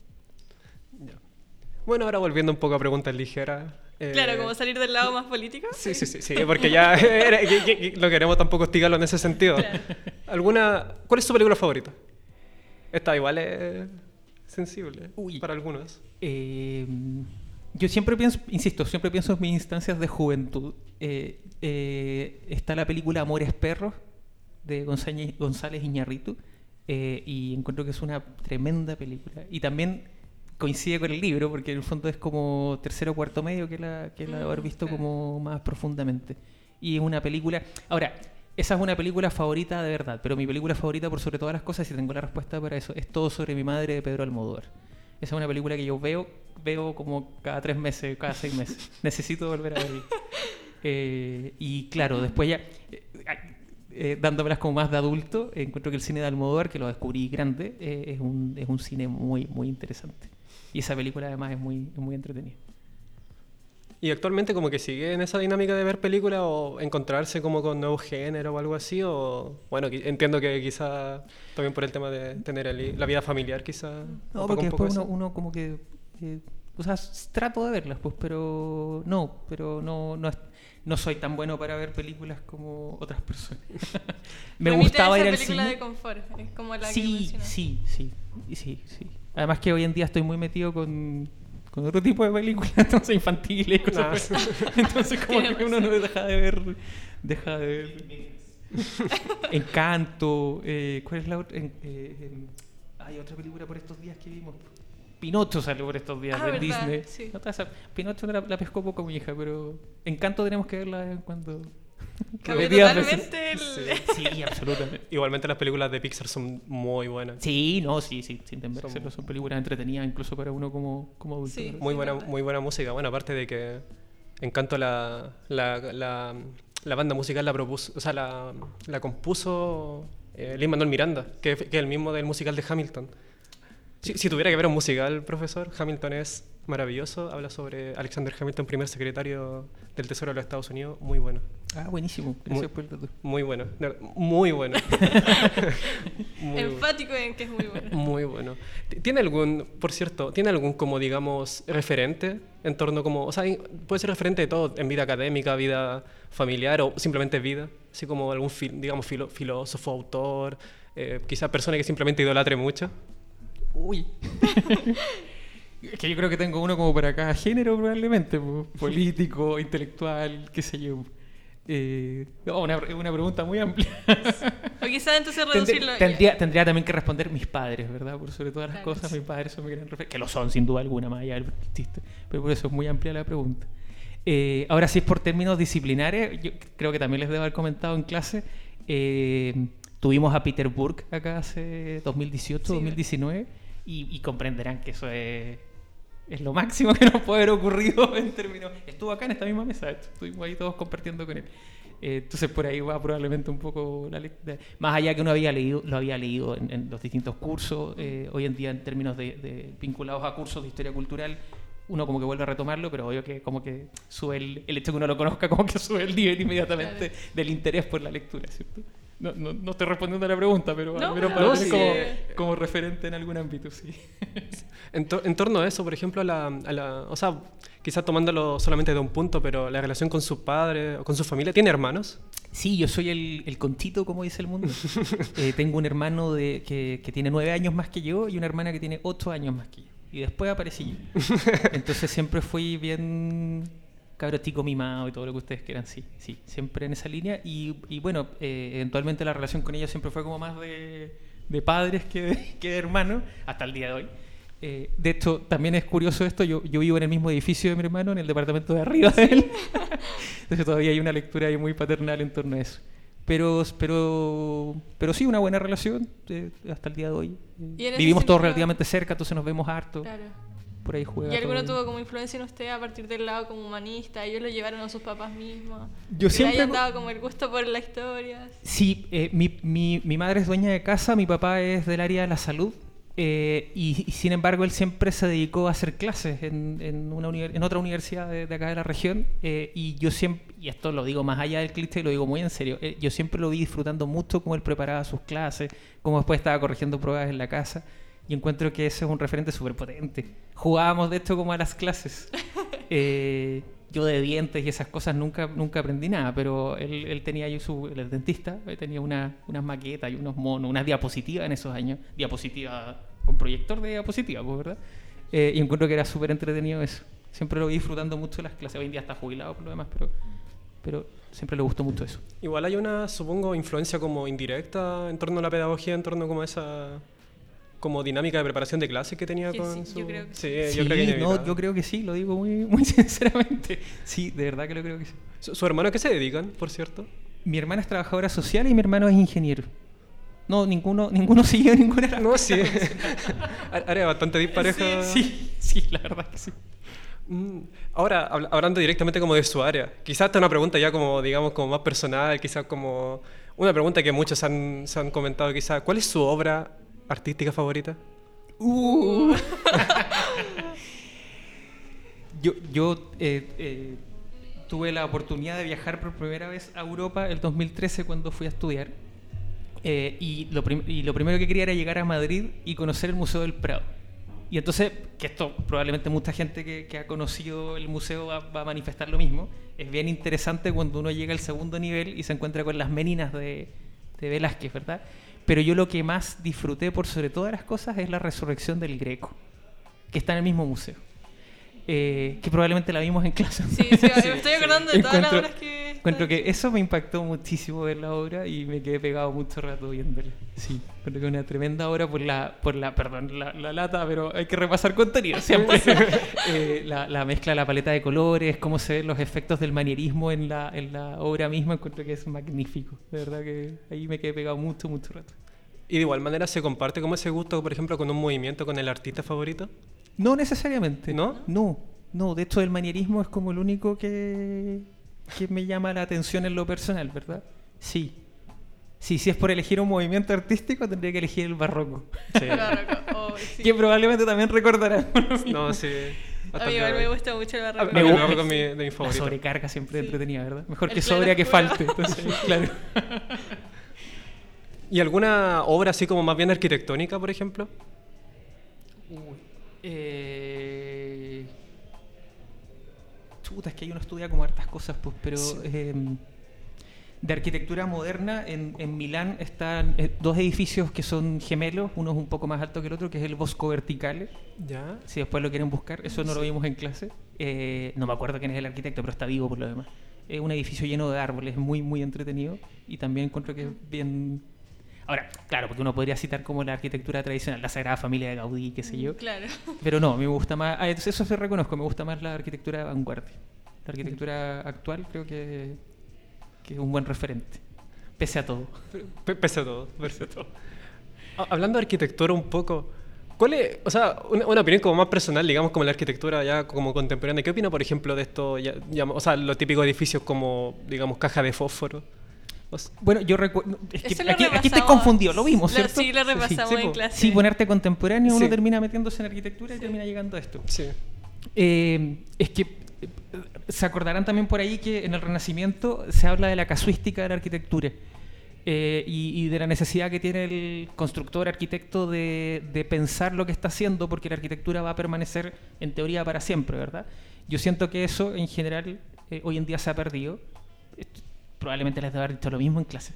Bueno, ahora volviendo un poco a preguntas ligeras. eh, Claro, como salir del lado más político. Sí, sí, sí, sí, porque ya era- no queremos tampoco hostigarlo en ese sentido. Claro. ¿Alguna, ¿Cuál es su película favorita? Esta igual es... sensible Uy. para algunos. Eh, yo siempre pienso, insisto, siempre pienso en mis instancias de juventud. Eh, eh, está la película Amores Perros de González, González Iñarritu eh, y encuentro que es una tremenda película. Y también coincide con el libro porque en el fondo es como tercero o cuarto medio que la, que la de haber Mm, visto claro. como más profundamente. Y es una película... Ahora, esa es una película favorita de verdad, pero mi película favorita por sobre todas las cosas, y tengo la respuesta para eso, es Todo sobre mi madre de Pedro Almodóvar. Esa es una película que yo veo, veo como cada tres meses, cada seis meses. Necesito volver a verla. Eh, y claro, después ya, eh, eh, dándomelas como más de adulto, eh, encuentro que el cine de Almodóvar, que lo descubrí grande, eh, es, un, es un cine muy, muy interesante. Y esa película además es muy, es muy entretenida. Y actualmente como que sigue en esa dinámica de ver películas o encontrarse como con nuevo género o algo así, o bueno, entiendo que quizá también por el tema de tener el- la vida familiar quizá... No, porque un poco después uno, como que... eh, o sea, trato de verlas, pues, pero no, pero no, no, no soy tan bueno para ver películas como otras personas. Me Remite a gustaba esa ir al película cine. de confort, es como la que Sí, mencionaste. sí, sí, sí, sí. Además que hoy en día estoy muy metido con, con otro tipo de películas, entonces infantiles y cosas Ah, por- Entonces como que uno no deja de ver, deja de ver Encanto, eh, ¿cuál es la otra? Eh, hay otra película por estos días que vimos. Pinocho salió por estos días Ah, de. Disney. Sí. No Pinocho la, la pescó poco mi hija, pero Encanto tenemos que verla de vez en cuando. Totalmente el... Sí, sí, absolutamente. Igualmente las películas de Pixar son muy buenas. Sí, no, sí, sí, sin Son- son películas entretenidas incluso para uno como, como adulto. Sí. Muy Sí, buena, verdad. muy buena música. Bueno, aparte de que Encanto la, la, la, la banda musical la propuso, o sea, la, la compuso eh, Lin Manuel Miranda, que, que es el mismo del musical de Hamilton. Si, si tuviera que ver un musical, profesor, Hamilton es maravilloso. Habla sobre Alexander Hamilton, primer secretario del Tesoro de los Estados Unidos. Muy bueno. Ah, buenísimo. Gracias por el dato. Muy bueno. verdad, Muy bueno. Muy bueno. Enfático en que es muy bueno. Muy bueno. ¿Tiene algún, por cierto, tiene algún como digamos referente en torno como, o sea, puede ser referente de todo en vida académica, vida familiar o simplemente vida, así como algún fil- digamos filo- filósofo, autor, eh, quizá persona que simplemente idolatre mucho? Uy. es que yo creo que tengo uno como para cada género probablemente, po. político, intelectual, qué sé yo. Eh, no, una, una pregunta muy amplia. O quizás entonces reducirlo. tendría, tendría también que responder mis padres, ¿verdad? Por sobre todas las Claro. cosas, mis padres son mi gran que lo son sin duda alguna, más allá del chiste. Pero por eso es muy amplia la pregunta. Eh, ahora, si es por términos disciplinares, yo creo que también les debo haber comentado en clase. eh, tuvimos a Peter Burke acá hace 2018, Sí. 2019, y, y comprenderán que eso es, es lo máximo que nos puede haber ocurrido en términos. Estuvo acá en esta misma mesa, estuvimos ahí todos compartiendo con él. Eh, entonces por ahí va probablemente un poco la lectura. Más allá que uno había leído, lo había leído en, en los distintos cursos, eh, hoy en día en términos de, de vinculados a cursos de historia cultural, uno como que vuelve a retomarlo, pero obvio que como que sube el, el hecho de que uno lo conozca, como que sube el nivel inmediatamente del interés por la lectura, ¿cierto? No, no, no estoy respondiendo a la pregunta, pero, No, pero para sí. como, como referente en algún ámbito, sí. En, tor- en torno a eso, por ejemplo, a la, a la- o sea, quizás tomándolo solamente de un punto, pero la relación con sus padres o con su familia, ¿tiene hermanos? Sí, yo soy el, el conchito, como dice el mundo. Eh, tengo un hermano de, que, que tiene nueve años más que yo y una hermana que tiene ocho años más que yo. Y después aparecí yo. Entonces siempre fui bien cabro chico mimado y todo lo que ustedes quieran, sí, sí, siempre en esa línea. Y, y bueno, eh, eventualmente la relación con ella siempre fue como más de, de padres que de, que de hermanos, hasta el día de hoy. Eh, de hecho, también es curioso esto, yo, yo vivo en el mismo edificio de mi hermano, en el departamento de arriba de él. Entonces todavía hay una lectura ahí muy paternal en torno a eso. Pero, pero, pero sí, una buena relación eh, hasta el día de hoy. Vivimos todos relativamente cerca, entonces nos vemos harto. Claro. Por ahí juega. ¿Y alguno todo. tuvo como influencia en usted a partir del lado como humanista? ¿Ellos lo llevaron a sus papás mismos? Yo ¿Que siempre- hayan dado como el gusto por la historia? Sí, eh, mi, mi, mi madre es dueña de casa, mi papá es del área de la salud. eh, y, y sin embargo él siempre se dedicó a hacer clases en, en, una en otra universidad de, de acá de la región eh, y yo siempre, y esto lo digo más allá del cliché, lo digo muy en serio, eh, yo siempre lo vi disfrutando mucho cómo él preparaba sus clases, cómo después estaba corrigiendo pruebas en la casa y encuentro que ese es un referente súper potente. Jugábamos de hecho como a las clases. Eh, yo de dientes y esas cosas nunca, nunca aprendí nada, pero él, él tenía ahí su, es dentista, eh, tenía una, unas maquetas y unos monos, unas diapositivas en esos años, diapositivas con proyector de diapositiva, pues, ¿verdad? Eh, y encuentro que era súper entretenido eso. Siempre lo vi disfrutando mucho las clases. Hoy en día está jubilado por lo demás, pero, pero siempre le gustó mucho eso. Igual hay una, supongo, influencia como indirecta en torno a la pedagogía, en torno como a esa como dinámica de preparación de clases que tenía con sí, su... yo creo que sí, Sí, yo creo que no, inevitable. yo creo que sí, lo digo muy, muy sinceramente. Sí, de verdad que lo creo que sí. ¿Su, su hermano a qué se dedican, por cierto? Mi hermana es trabajadora social y mi hermano es ingeniero. No, ninguno, ninguno siguió ninguna No, sí. Área bastante dispareja. Sí, sí, la verdad que sí. Mm, Ahora, habla- hablando directamente como de su área, quizás esta es una pregunta ya como, digamos, como más personal, quizás como una pregunta que muchos han, se han comentado quizás. ¿Cuál es su obra artística favorita? Uh. yo yo eh, eh, tuve la oportunidad de viajar por primera vez a Europa el 2013 cuando fui a estudiar. Eh, y, lo y lo primero que quería era llegar a Madrid y conocer el Museo del Prado. Y entonces, que esto probablemente mucha gente que, que ha conocido el museo va, va a manifestar lo mismo, es bien interesante cuando uno llega al segundo nivel y se encuentra con las meninas de, de Velázquez, ¿verdad? Pero yo lo que más disfruté por sobre todas las cosas es la resurrección del Greco, que está en el mismo museo. Eh, que probablemente la vimos en clase. Sí, sí, me estoy acordando de todas las Encuentro- obras que... Encuentro que eso me impactó muchísimo ver la obra y me quedé pegado mucho rato viéndola. Sí, encuentro que es una tremenda obra por la, por la perdón, la, la lata, pero hay que repasar contenido siempre. Eh, la, la mezcla, la paleta de colores, cómo se ven los efectos del manierismo en la, en la obra misma, encuentro que es magnífico. De verdad que ahí me quedé pegado mucho, mucho rato. Y de igual manera se comparte como ese gusto, por ejemplo, con un movimiento, con el artista favorito. No necesariamente. ¿No? No, no. De hecho, el manierismo es como el único que, que me llama la atención en lo personal, ¿verdad? Sí. Sí, si es por elegir un movimiento artístico, tendría que elegir el barroco. Sí. Barroco. Oh, sí. Que probablemente también recordarán. No, sí. A mí igual me gusta mucho el barroco. Me gusta. barroco es mi- de mi La favorito. sobrecarga siempre Sí. entretenida, ¿verdad? Mejor El que sobria que falte. Entonces, claro. ¿Y alguna obra así como más bien arquitectónica, por ejemplo? Eh... Chuta, es que hay uno estudia como hartas cosas, pues, pero Sí. eh, de arquitectura moderna en, en Milán están eh, dos edificios que son gemelos, uno es un poco más alto que el otro, que es el Bosco Verticale. Ya. Si después lo quieren buscar, eso no lo vimos en clase. Eh, no me acuerdo quién es el arquitecto, pero está vivo por lo demás. Es un edificio lleno de árboles, muy, muy entretenido y también encuentro que es bien... Ahora, claro, porque uno podría citar como la arquitectura tradicional, la Sagrada Familia de Gaudí, qué sé yo. Claro. Pero no, me gusta más. ah, entonces eso se reconozco, me gusta más la arquitectura de vanguardia. La arquitectura actual creo que, que es un buen referente. Pese a todo. P- Pese a todo. Pese a todo. Ha- Hablando de arquitectura un poco, ¿cuál es, o sea, una, una opinión como más personal, digamos, como la arquitectura ya como contemporánea? ¿Qué opina, por ejemplo, de esto, ya- ya- o sea, los típicos edificios como, digamos, caja de fósforo? O s- Bueno, yo recuerdo. Es que aquí, aquí repasamos. confundido, lo vimos, Lo- ¿cierto? sí, lo repasamos en po. clase. Sí, ponerte contemporáneo, uno Sí. termina metiéndose en arquitectura y Sí. termina llegando a esto. sí. Eh, es que eh, se acordarán también por ahí que en el Renacimiento se habla de la casuística de la arquitectura eh, y, y de la necesidad que tiene el constructor, arquitecto de, de pensar lo que está haciendo porque la arquitectura va a permanecer en teoría para siempre, ¿verdad? Yo siento que eso en general eh, hoy en día se ha perdido. Probablemente les debo haber dicho lo mismo en clase,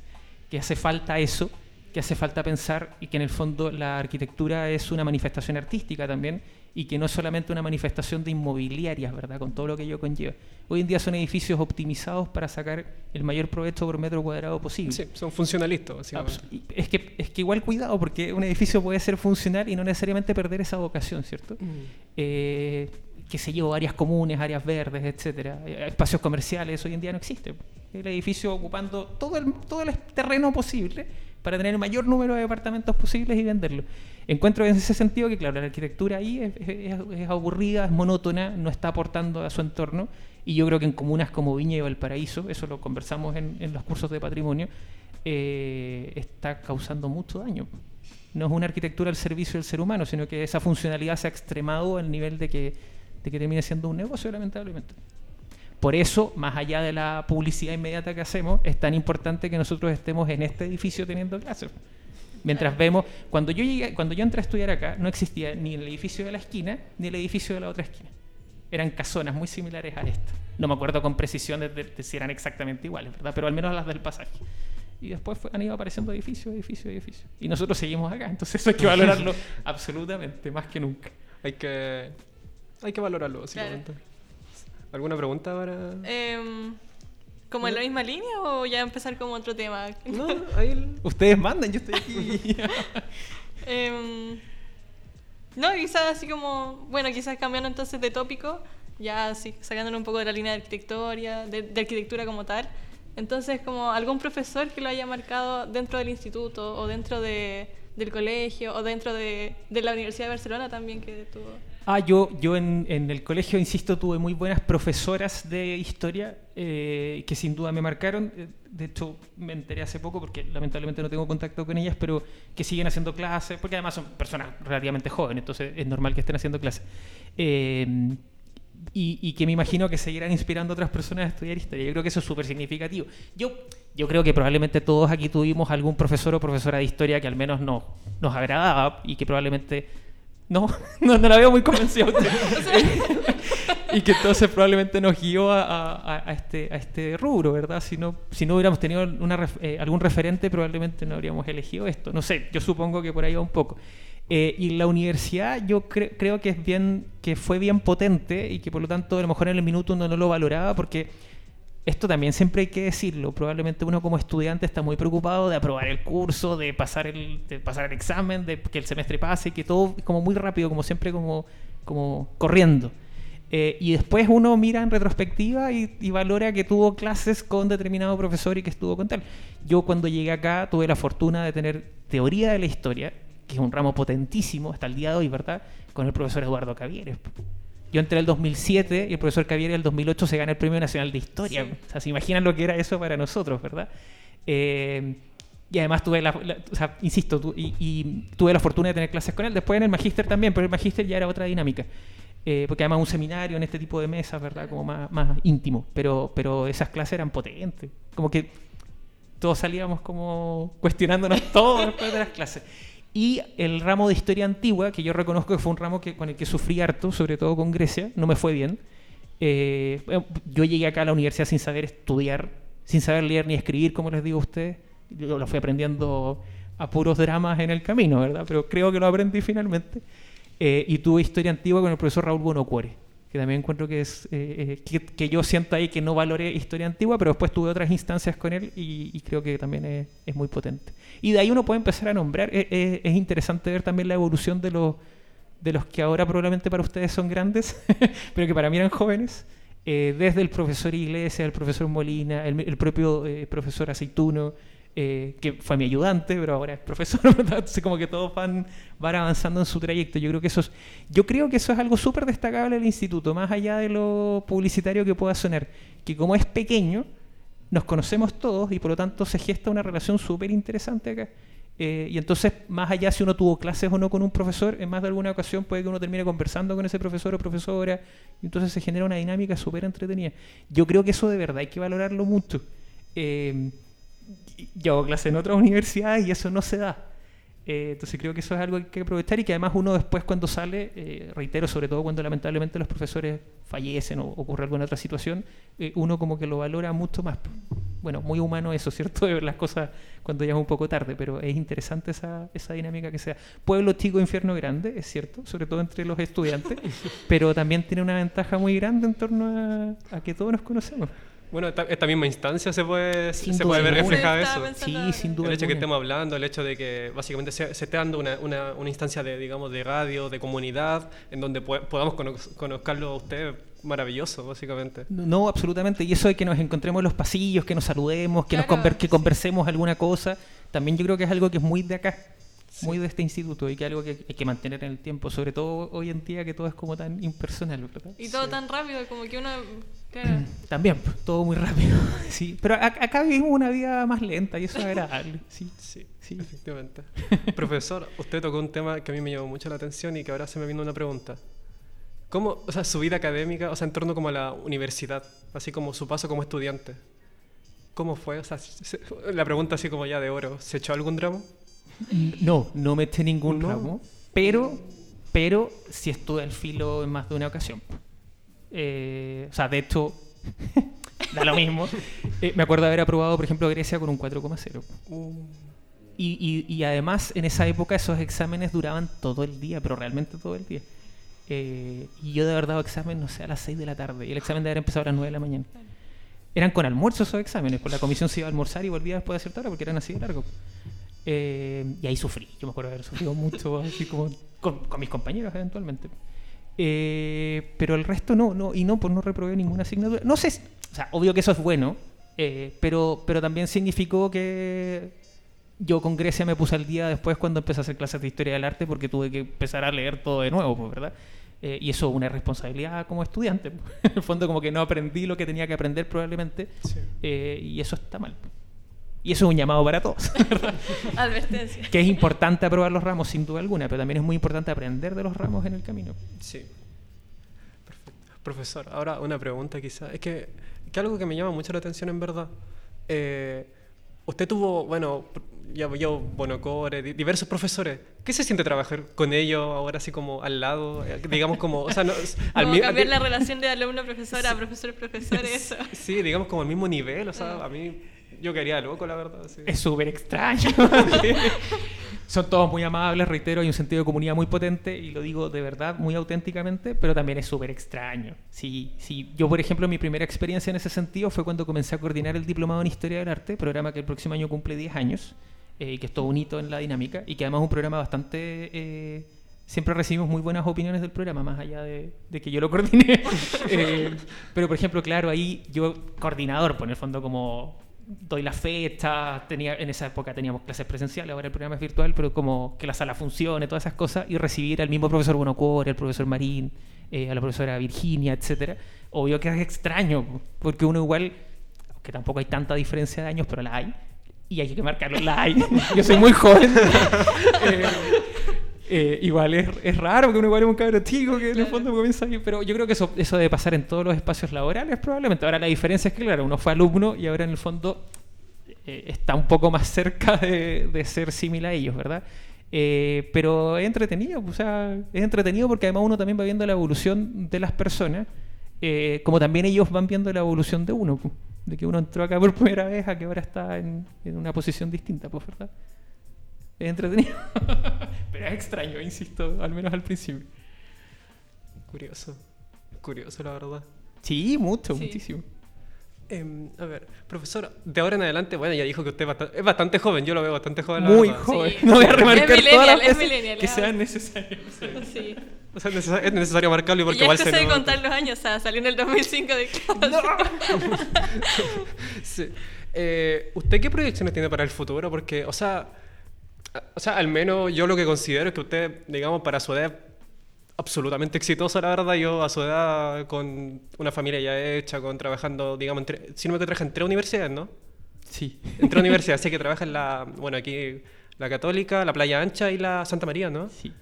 que hace falta eso, que hace falta pensar y que en el fondo la arquitectura es una manifestación artística también y que no es solamente una manifestación de inmobiliarias, ¿verdad? Con todo lo que ello conlleva. Hoy en día son edificios optimizados para sacar el mayor provecho por metro cuadrado posible. Sí, son funcionalistas, Es que, es que igual cuidado, porque un edificio puede ser funcional y no necesariamente perder esa vocación, ¿cierto? Mm. Eh, que se llevó áreas comunes, áreas verdes, etcétera, eh, espacios comerciales, hoy en día no existe. El edificio ocupando todo el, todo el terreno posible para tener el mayor número de departamentos posibles y venderlo. Encuentro en ese sentido que, claro, la arquitectura ahí es, es- es aburrida, es monótona, no está aportando a su entorno. Y yo creo que en comunas como Viña y Valparaíso, eso lo conversamos en, en los cursos de patrimonio, eh, está causando mucho daño. No es una arquitectura al servicio del ser humano, sino que esa funcionalidad se ha extremado al nivel de que, de que termine siendo un negocio, lamentablemente. Por eso, más allá de la publicidad inmediata que hacemos, es tan importante que nosotros estemos en este edificio teniendo clases. Mientras vemos, cuando yo llegué, cuando yo entré a estudiar acá, no existía ni el edificio de la esquina ni el edificio de la otra esquina. Eran casonas muy similares a esta. No me acuerdo con precisión de, de- de si eran exactamente iguales, ¿verdad? Pero al menos las del pasaje. Y después fue- han ido apareciendo edificios, edificios, edificios. Y nosotros seguimos acá, entonces eso hay que valorarlo absolutamente, más que nunca. Hay que, hay que valorarlo, básicamente. ¿Alguna pregunta para...? Em, ¿Como en la misma línea o ya empezar como otro tema? No, ahí... el- Ustedes mandan, yo estoy aquí. Em, no, quizás así como, bueno, quizás cambiando entonces de tópico, ya así, sacándolo un poco de la línea de arquitectura, de, de arquitectura como tal. Entonces, como algún profesor que lo haya marcado dentro del instituto o dentro de, del colegio o dentro de, de la Universidad de Barcelona también que tuvo. Ah, yo, yo en, en el colegio, insisto, tuve muy buenas profesoras de historia eh, que sin duda me marcaron. Eh, De hecho, me enteré hace poco porque lamentablemente no tengo contacto con ellas, pero que siguen haciendo clases, porque además son personas relativamente jóvenes, entonces es normal que estén haciendo clases. Eh, y, y que me imagino que seguirán inspirando a otras personas a estudiar historia. Yo creo que eso es súper significativo. Yo, yo creo que probablemente todos aquí tuvimos algún profesor o profesora de historia que al menos no, nos agradaba y que probablemente... No, no, no la veo muy convencida y que entonces probablemente nos guió a, a- a este, a este rubro, ¿verdad? Si no, si no hubiéramos tenido una eh, algún referente, probablemente no habríamos elegido esto. No sé, yo supongo que por ahí va un poco. Eh, y la universidad yo cre- creo que es bien que fue bien potente y que por lo tanto a lo mejor en el minuto uno no lo valoraba porque esto también siempre hay que decirlo probablemente uno como estudiante está muy preocupado de aprobar el curso de pasar el pasar el examen de que el semestre pase que todo como muy rápido como siempre como como corriendo Eh, y después uno mira en retrospectiva y, y valora que tuvo clases con determinado profesor y que estuvo con tal. Yo cuando llegué acá tuve la fortuna de tener teoría de la historia, que es un ramo potentísimo hasta el día de hoy, ¿verdad? Con el profesor Eduardo Cavieres. Yo entré en el 2007 y el profesor Cavieres en el 2008 se gana el Premio Nacional de Historia. Sí. O sea, se imaginan lo que era eso para nosotros, ¿verdad? Eh, y además tuve la, la- o sea, insisto, tu- y, y tuve la fortuna de tener clases con él. Después en el magíster también, pero el magíster ya era otra dinámica. Eh, porque además un seminario en este tipo de mesas, ¿verdad? Como más, más íntimo. Pero, pero esas clases eran potentes. Como que todos salíamos como cuestionándonos todo después de las clases. Y el ramo de historia antigua, que yo reconozco que fue un ramo que, con el que sufrí harto, sobre todo con Grecia, no me fue bien. Eh, yo llegué acá a la universidad sin saber estudiar, sin saber leer ni escribir, como les digo a ustedes. Yo lo fui aprendiendo a puros dramas en el camino, ¿verdad? Pero creo que lo aprendí finalmente. Eh, y tuve historia antigua con el profesor Raúl Bonocuore, que también encuentro que es eh, eh, que, que yo siento ahí que no valoré historia antigua, pero después tuve otras instancias con él y, y creo que también es, es muy potente. Y de ahí uno puede empezar a nombrar. Eh, eh, es interesante ver también la evolución de los de los que ahora probablemente para ustedes son grandes, pero que para mí eran jóvenes. eh, desde el profesor Iglesias, el profesor Molina, el, el propio eh, profesor Aceituno, eh, que fue mi ayudante, pero ahora es profesor. Entonces como que todos van, van avanzando en su trayecto. Yo creo que eso es, yo creo que eso es algo súper destacable del instituto, más allá de lo publicitario que pueda sonar, que como es pequeño, nos conocemos todos y por lo tanto se gesta una relación súper interesante acá. Eh, y entonces, más allá si uno tuvo clases o no con un profesor, en más de alguna ocasión puede que uno termine conversando con ese profesor o profesora, y entonces se genera una dinámica súper entretenida. Yo creo que eso de verdad hay que valorarlo mucho. Eh, yo hago clase en otras universidades y eso no se da. Eh, entonces creo que eso es algo que hay que aprovechar y que además uno después cuando sale, eh, reitero, sobre todo cuando lamentablemente los profesores fallecen o ocurre alguna otra situación, eh, uno como que lo valora mucho más. Bueno, muy humano eso, ¿cierto? De ver las cosas cuando ya es un poco tarde, pero es interesante esa, esa dinámica que sea. Pueblo chico, infierno grande, es cierto, sobre todo entre los estudiantes, pero también tiene una ventaja muy grande en torno a, a que todos nos conocemos. Bueno, esta, esta misma instancia se puede, Sin se puede ver alguna. reflejada eso. Sí, sin duda. El hecho de que alguna. estemos hablando, el hecho de que básicamente se, se esté dando una, una, una instancia de, digamos, de radio, de comunidad, en donde po- podamos cono- conocerlo a usted, maravilloso, básicamente. No, absolutamente. Y eso de que nos encontremos en los pasillos, que nos saludemos, que, nos conver- que sí. conversemos alguna cosa, también yo creo que es algo que es muy de acá, muy de este instituto y que es algo que hay que mantener en el tiempo, sobre todo hoy en día que todo es como tan impersonal, ¿verdad? Y todo tan rápido, como que uno. Claro. También, pues, todo muy rápido. Sí, pero a- acá vivimos una vida más lenta y eso es agradable. Sí, Sí, sí. efectivamente. Profesor, usted tocó un tema que a mí me llamó mucho la atención y que ahora se me vino una pregunta. ¿Cómo, o sea, su vida académica, o sea, en torno como a la universidad, así como su paso como estudiante? ¿Cómo fue? O sea, se- la pregunta así como ya de oro, ¿se echó algún drama? No, no me eché ningún No. ramo, pero, pero sí estuve al filo en más de una ocasión. Eh, o sea, de hecho, da lo mismo. Eh, me acuerdo de haber aprobado, por ejemplo, Grecia con un 4,0. Y, y, y, además, en esa época, esos exámenes duraban todo el día, pero realmente todo el día. Eh, y yo de haber dado examen, no sé, a las 6 de la tarde. Y el examen de haber empezado a las 9 de la mañana. Eran con almuerzo esos exámenes, pues la comisión se iba a almorzar y volvía después de cierta hora porque eran así de largo. Eh, y ahí sufrí, yo me acuerdo de haber sufrido mucho, así como con, con mis compañeros eventualmente. Eh, pero el resto no, no, y no, pues no reprobé ninguna asignatura. No sé, o sea, obvio que eso es bueno, eh, pero, pero también significó que yo con Grecia me puse al día después cuando empecé a hacer clases de historia del arte porque tuve que empezar a leer todo de nuevo, pues, ¿verdad? Eh, y eso es una responsabilidad como estudiante. en el fondo como que no aprendí lo que tenía que aprender probablemente sí. eh, y eso está mal. Y eso es un llamado para todos. Advertencia. Que es importante aprobar los ramos sin duda alguna, pero también es muy importante aprender de los ramos en el camino. Sí. Perfecto. Profesor, ahora una pregunta quizá. Es que, que algo que me llama mucho la atención en verdad. Eh, usted tuvo, bueno, yo, yo bueno, Core, diversos profesores. ¿Qué se siente trabajar con ellos ahora así como al lado? Eh, digamos como, o sea, no, al como cambiar la relación de alumno-profesor sí. a profesor-profesor, eso. Sí, digamos como al mismo nivel, o sea, a mí yo quería loco, la verdad. Sí. Es súper extraño. Son todos muy amables, reitero, hay un sentido de comunidad muy potente y lo digo de verdad, muy auténticamente, pero también es súper extraño. Sí, sí, yo, por ejemplo, mi primera experiencia en ese sentido fue cuando comencé a coordinar el Diplomado en Historia del Arte, programa que el próximo año cumple 10 años y eh, que es todo un hito en la dinámica y que además es un programa bastante... Eh, siempre recibimos muy buenas opiniones del programa, más allá de, de que yo lo coordiné. eh, pero, por ejemplo, claro, ahí yo, coordinador, por en el fondo como doy la fecha, tenía, en esa época teníamos clases presenciales, ahora el programa es virtual, pero como que la sala funcione, todas esas cosas, y recibir al mismo profesor Bonocore, al profesor Marín, eh, a la profesora Virginia, etcétera, obvio que es extraño, porque uno igual, que tampoco hay tanta diferencia de años, pero la hay, y hay que marcarlo, la hay. Yo soy muy joven. eh, eh, igual es, es, raro porque uno igual es un cabro chico que en el fondo comienza ahí, pero yo creo que eso, eso debe pasar en todos los espacios laborales probablemente. Ahora la diferencia es que, claro, uno fue alumno y ahora en el fondo eh, está un poco más cerca de, de ser similar a ellos, ¿verdad? Eh, pero es entretenido, o sea, es entretenido porque además uno también va viendo la evolución de las personas, como también ellos van viendo la evolución de uno, de que uno entró acá por primera vez a que ahora está en, en una posición distinta, pues, ¿verdad? Es entretenido. Pero es extraño, insisto, al menos al principio. Curioso. Curioso, la verdad. Sí, mucho, sí. muchísimo. Eh, a ver, profesor, de ahora en adelante, bueno, ya dijo que usted es bastante joven, yo lo veo bastante joven. Muy joven. Sí. No voy a remarcar todas las veces que sean necesarias. Sí. O sea, es necesario marcarlo porque y igual se de contar los años, o sea, salió en el 2005 de clase. No. sí. eh, ¿Usted qué proyecciones tiene para el futuro? Porque, o sea, o sea, al menos yo lo que considero es que usted, digamos, para su edad absolutamente exitosa, la verdad, yo a su edad con una familia ya hecha, con trabajando, digamos, entre, si no me trabaja en tres universidades, ¿no? Sí. En tres universidades, sé que trabaja en la, bueno, aquí la Católica, la Playa Ancha y la Santa María, ¿no? Sí.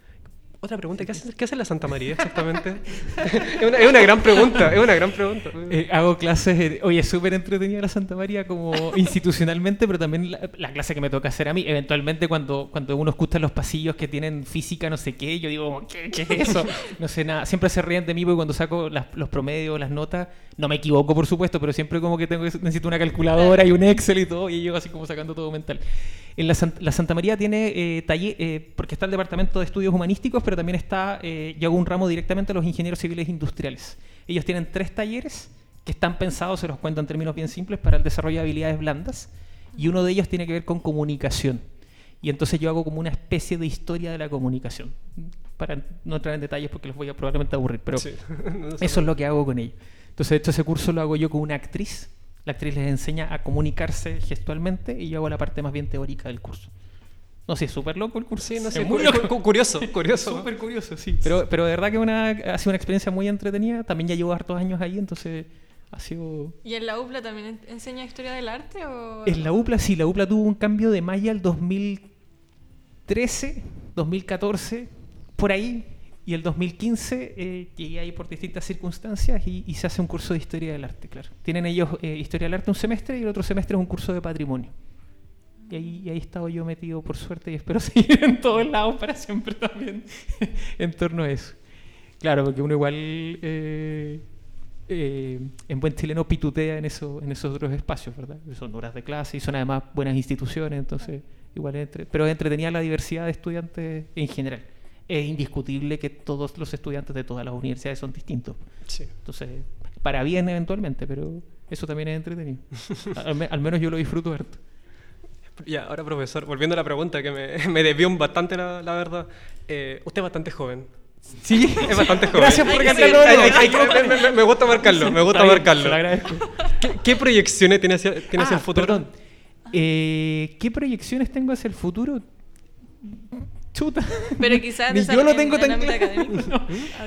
Otra pregunta, ¿qué hace, ¿qué hace la Santa María exactamente? es, una, es, una, gran pregunta, es una gran pregunta. Eh, hago clases, eh, oye, es súper entretenida la Santa María como institucionalmente, pero también la, la, clase que me toca hacer a mí. Eventualmente cuando, cuando uno escucha los pasillos que tienen física, no sé qué, yo digo, ¿qué, qué es eso? No sé nada. Siempre se ríen de mí porque cuando saco las, los promedios, las notas, no me equivoco, por supuesto, pero siempre como que tengo necesito una calculadora y un Excel y todo, y yo así como sacando todo mental. En la, la, Santa María tiene eh, taller, eh, porque está el Departamento de Estudios Humanísticos, pero también está, eh, yo hago un ramo directamente a los ingenieros civiles industriales. Ellos tienen tres talleres que están pensados, se los cuento en términos bien simples, para el desarrollo de habilidades blandas, y uno de ellos tiene que ver con comunicación. Y entonces yo hago como una especie de historia de la comunicación, para no entrar en detalles porque los voy a probablemente aburrir, pero sí. eso es lo que hago con ellos. Entonces, de hecho, ese curso lo hago yo con una actriz la actriz les enseña a comunicarse gestualmente y yo hago la parte más bien teórica del curso. No sé, súper loco el curso. Sí, no sé, muy loco. curioso, curioso. Súper curioso, sí. Pero, pero de verdad que una, ha sido una experiencia muy entretenida. También ya llevo hartos años ahí, entonces ha sido... ¿Y en la UPLA también enseña historia del arte? O... En la UPLA sí, la UPLA tuvo un cambio de malla el 2013, 2014, por ahí. Y el 2015 eh, llegué ahí por distintas circunstancias y, y, se hace un curso de historia del arte, claro. Tienen ellos eh, historia del arte un semestre y el otro semestre es un curso de patrimonio. Y ahí, y ahí he estado yo metido por suerte y espero seguir en todos lados para siempre también en torno a eso. Claro, porque uno igual... Eh, eh, en buen chileno pitutea en, eso, en esos otros espacios, ¿verdad? Son horas de clase y son además buenas instituciones, entonces igual entre, pero entretenía la diversidad de estudiantes en general. Es indiscutible que todos los estudiantes de todas las universidades son distintos. Sí. Entonces, para bien eventualmente, pero eso también es entretenido. al, al menos yo lo disfruto harto. Ya, ahora profesor, volviendo a la pregunta que me, me desvió bastante la, la verdad. Eh, usted es bastante joven. Sí, Es bastante joven. Gracias por ay, me, me- me gusta marcarlo, me gusta bien, marcarlo. lo agradezco. ¿Qué, qué proyecciones tiene hacia, tiene hacia Ah, el futuro? Perdón. Eh, ¿Qué proyecciones tengo hacia el futuro? Chuta. Pero quizás Ni yo lo en- tengo en tan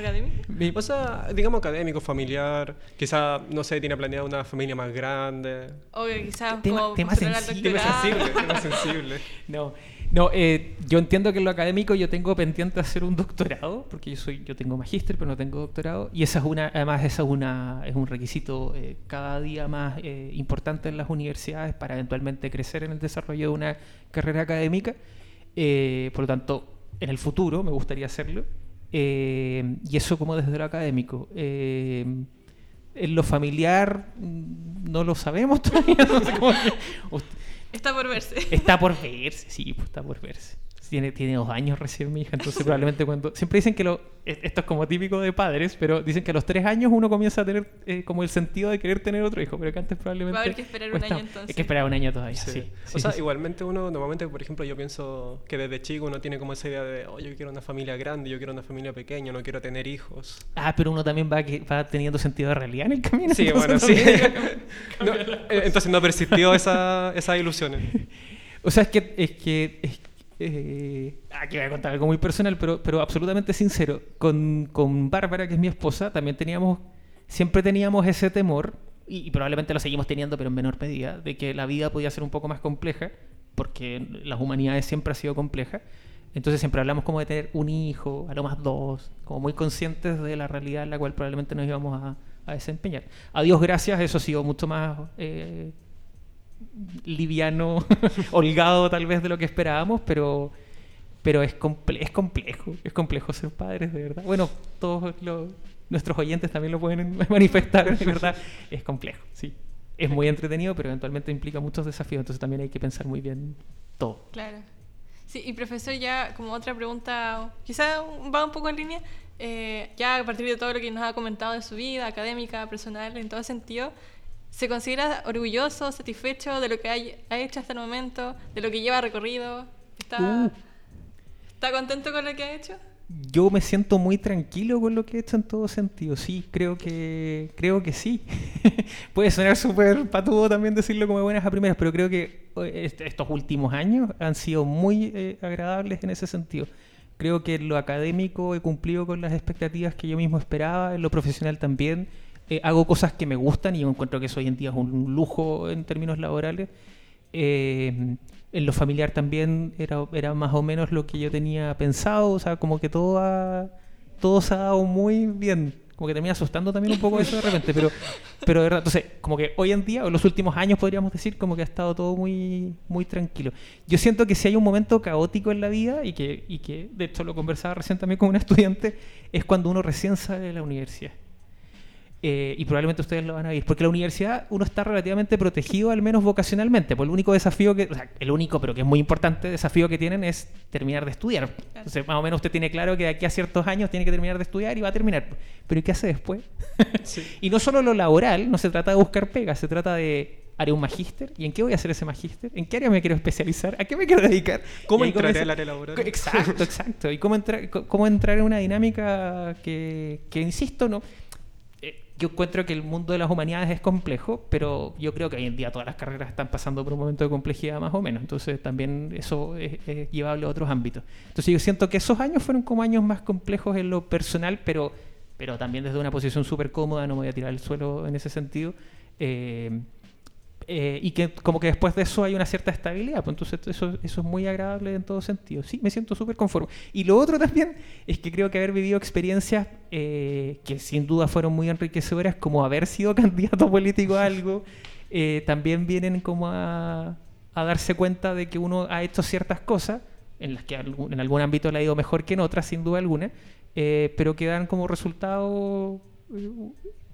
sea, digamos académico, familiar, quizá, no sé, tiene planeado una familia más grande. O quizás Tema- como tema sensible. Tema sensible, tema sensible. No, no eh, yo entiendo que en lo académico yo tengo pendiente hacer un doctorado, porque yo soy, yo tengo magíster, pero no tengo doctorado, y esa es una, además esa es una, es un requisito eh, cada día más eh, importante en las universidades para eventualmente crecer en el desarrollo de una carrera académica. Eh, por lo tanto, en el futuro me gustaría hacerlo. Eh, y eso como desde lo académico. Eh, en lo familiar mm, no lo sabemos todavía. no sé cómo- Usted- Está por verse. Está por verse, sí, pues está por verse. Tiene, tiene dos años recién mi hija, entonces probablemente cuando... Siempre dicen que lo... e- Esto es como típico de padres, pero dicen que a los tres años uno comienza a tener eh, como el sentido de querer tener otro hijo, pero que antes probablemente... Va a haber que esperar un año, entonces. Hay que esperar un año todavía, Sí. sí. o sí, sea, sí. igualmente uno, normalmente, por ejemplo, yo pienso que desde chico uno tiene como esa idea de, oh, yo quiero una familia grande, yo quiero una familia pequeña, no quiero tener hijos. Ah, pero uno también va, que, va teniendo sentido de realidad en el camino. Sí, bueno, entonces sí. No, eh, entonces no persistió esa, esas ilusiones. O sea, es que... Es que es- eh, aquí voy a contar algo muy personal, pero, pero absolutamente sincero. Con, con Bárbara, que es mi esposa, también teníamos... Siempre teníamos ese temor, y, y probablemente lo seguimos teniendo, pero en menor medida, de que la vida podía ser un poco más compleja, porque las humanidades siempre ha sido compleja. Entonces siempre hablamos como de tener un hijo, a lo más dos, como muy conscientes de la realidad en la cual probablemente nos íbamos a, a desempeñar. A Dios gracias, eso ha sido mucho más eh, liviano, holgado tal vez de lo que esperábamos, pero, pero es, comple- es complejo, es complejo ser padres, de verdad. Bueno, todos los- nuestros oyentes también lo pueden manifestar, de verdad, es complejo, sí. Es muy entretenido, pero eventualmente implica muchos desafíos, entonces también hay que pensar muy bien todo. Claro. Sí, y profesor, ya como otra pregunta, quizá va un poco en línea, eh, ya a partir de todo lo que nos ha comentado de su vida académica, personal, en todo sentido, ¿se considera orgulloso, satisfecho de lo que hay- ha hecho hasta el momento, de lo que lleva recorrido? ¿Está, Uh. ¿Está contento con lo que ha hecho? Yo me siento muy tranquilo con lo que he hecho en todo sentido. Sí, creo que creo que sí. Puede sonar súper patudo también decirlo como buenas a primeras, pero creo que est- estos últimos años han sido muy eh, agradables en ese sentido. Creo que en lo académico he cumplido con las expectativas que yo mismo esperaba, en lo profesional también. Eh, hago cosas que me gustan y yo encuentro que eso hoy en día es un lujo en términos laborales. Eh, en lo familiar también era, era más o menos lo que yo tenía pensado, o sea, como que todo, ha- todo se ha dado muy bien. Como que termina asustando también un poco eso de repente, pero, pero de verdad, entonces, como que hoy en día, o en los últimos años podríamos decir, como que ha estado todo muy, muy tranquilo. Yo siento que si hay un momento caótico en la vida, y que, y que de hecho lo conversaba recién también con un estudiante, es cuando uno recién sale de la universidad. Eh, y probablemente ustedes lo van a ver, porque la universidad uno está relativamente protegido, al menos vocacionalmente, pues el único desafío que, o sea, el único, pero que es muy importante desafío que tienen es terminar de estudiar. Entonces, más o menos usted tiene claro que de aquí a ciertos años tiene que terminar de estudiar y va a terminar. Pero ¿y qué hace después? y no solo lo laboral, no se trata de buscar pega, se trata de haré un magíster y en qué voy a hacer ese magíster, en qué área me quiero especializar, a qué me quiero dedicar, ¿Cómo entraré al área laboral? Exacto, exacto. Y cómo entrar, cómo entrar en una dinámica que, que insisto, no. Yo encuentro que el mundo de las humanidades es complejo, pero yo creo que hoy en día todas las carreras están pasando por un momento de complejidad más o menos. Entonces también eso es, llevable a otros ámbitos. Entonces yo siento que esos años fueron como años más complejos en lo personal, pero, pero también desde una posición súper cómoda, no me voy a tirar al suelo en ese sentido. Eh, eh, y que como que después de eso hay una cierta estabilidad, pues entonces eso, eso es muy agradable en todo sentido. Sí, me siento súper conforme. Y lo otro también es que creo que haber vivido experiencias eh, que sin duda fueron muy enriquecedoras, como haber sido candidato político a algo, eh, también vienen como a, a darse cuenta de que uno ha hecho ciertas cosas, en las que en algún ámbito le ha ido mejor que en otras, sin duda alguna, eh, pero que dan como resultado eh,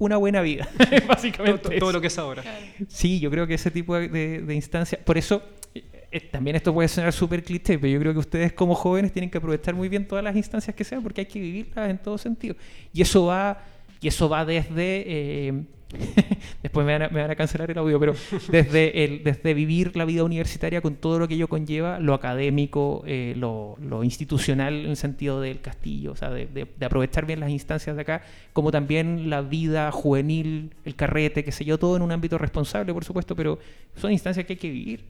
una buena vida, básicamente. Todo, todo, lo que es ahora. Sí, yo creo que ese tipo de, de, instancias, por eso eh, también esto puede sonar súper cliché, pero yo creo que ustedes como jóvenes tienen que aprovechar muy bien todas las instancias que sean porque hay que vivirlas en todo sentido. Y eso va, y eso va desde... Eh, después me van, a, me van, a, cancelar el audio, pero desde, el, desde vivir la vida universitaria con todo lo que ello conlleva, lo académico, eh, lo, lo, institucional en el sentido del castillo, o sea, de, de, de, aprovechar bien las instancias de acá, como también la vida juvenil, el carrete, qué sé yo, todo en un ámbito responsable, por supuesto, pero son instancias que hay que vivir,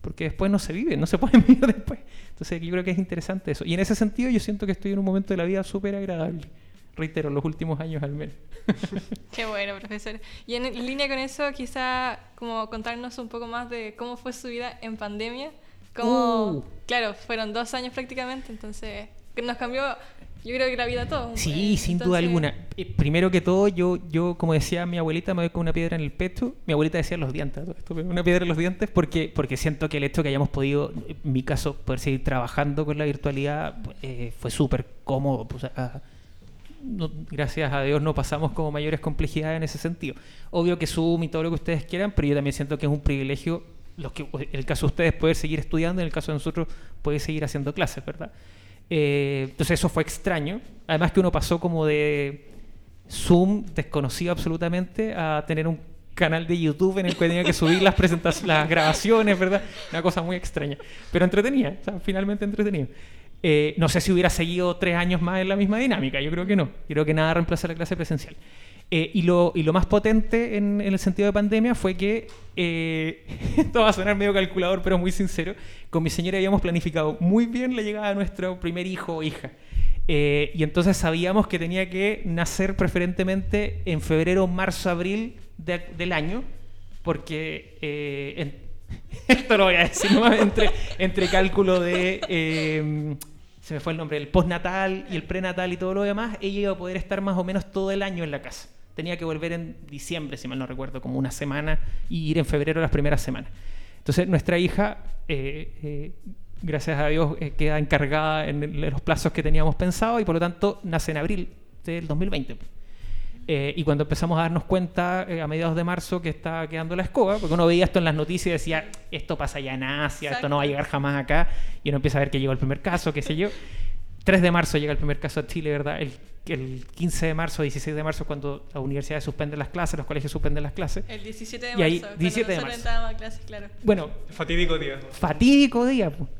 porque después no se vive, no se pueden vivir después. Entonces yo creo que es interesante eso. Y en ese sentido yo siento que estoy en un momento de la vida súper agradable reitero, los últimos años al menos. Qué bueno, profesor. Y en línea con eso, quizá como contarnos un poco más de cómo fue su vida en pandemia. Como, uh. claro, fueron dos años prácticamente, entonces nos cambió, yo creo que la vida todo. Sí, sin duda alguna. Eh, primero que todo, yo, yo, como decía mi abuelita, me voy con una piedra en el pecho. Mi abuelita decía los dientes, esto, una piedra en los dientes, porque, porque siento que el hecho que hayamos podido, en mi caso, poder seguir trabajando con la virtualidad eh, fue súper cómodo. Pues, a, no, gracias a Dios no pasamos como mayores complejidades en ese sentido. Obvio que Zoom y todo lo que ustedes quieran, pero yo también siento que es un privilegio, los que, en el caso de ustedes poder seguir estudiando, en el caso de nosotros poder seguir haciendo clases, ¿verdad? Eh, entonces eso fue extraño. Además que uno pasó como de Zoom desconocido absolutamente a tener un canal de YouTube en el que tenía que subir las presentaciones, las grabaciones, ¿verdad? Una cosa muy extraña. Pero entretenía, o sea, finalmente entretenido. Eh, no sé si hubiera seguido tres años más en la misma dinámica, yo creo que no. Creo que nada reemplaza la clase presencial. Eh, y, lo, y, lo, más potente en, el sentido de pandemia fue que, eh, esto va a sonar medio calculador, pero muy sincero, con mi señora habíamos planificado muy bien la llegada de nuestro primer hijo o hija. Y entonces sabíamos que tenía que nacer preferentemente en febrero, marzo, abril de, del año, porque esto lo voy a decir entre, entre cálculo de se me fue el nombre, el postnatal y el prenatal y todo lo demás, ella iba a poder estar más o menos todo el año en la casa. Tenía que volver en diciembre, si mal no recuerdo, como una semana, y ir en febrero las primeras semanas. Entonces, nuestra hija, eh, eh, gracias a Dios, eh, queda encargada en, en, los plazos que teníamos pensado y por lo tanto nace en abril del 2020. Eh, y cuando empezamos a darnos cuenta eh, a mediados de marzo que estaba quedando la escoba, porque uno veía esto en las noticias y decía, esto pasa ya en Asia, Exacto. esto no va a llegar jamás acá, y uno empieza a ver que llegó el primer caso, qué sé yo. 3 de marzo llega el primer caso a Chile, ¿verdad? El, el 15 de marzo, 16 de marzo, cuando las universidades suspenden las clases, los colegios suspenden las clases. El 17 de y ahí, marzo. 17 de marzo. A clases, claro. Bueno, fatídico día. Fatídico día. Pues.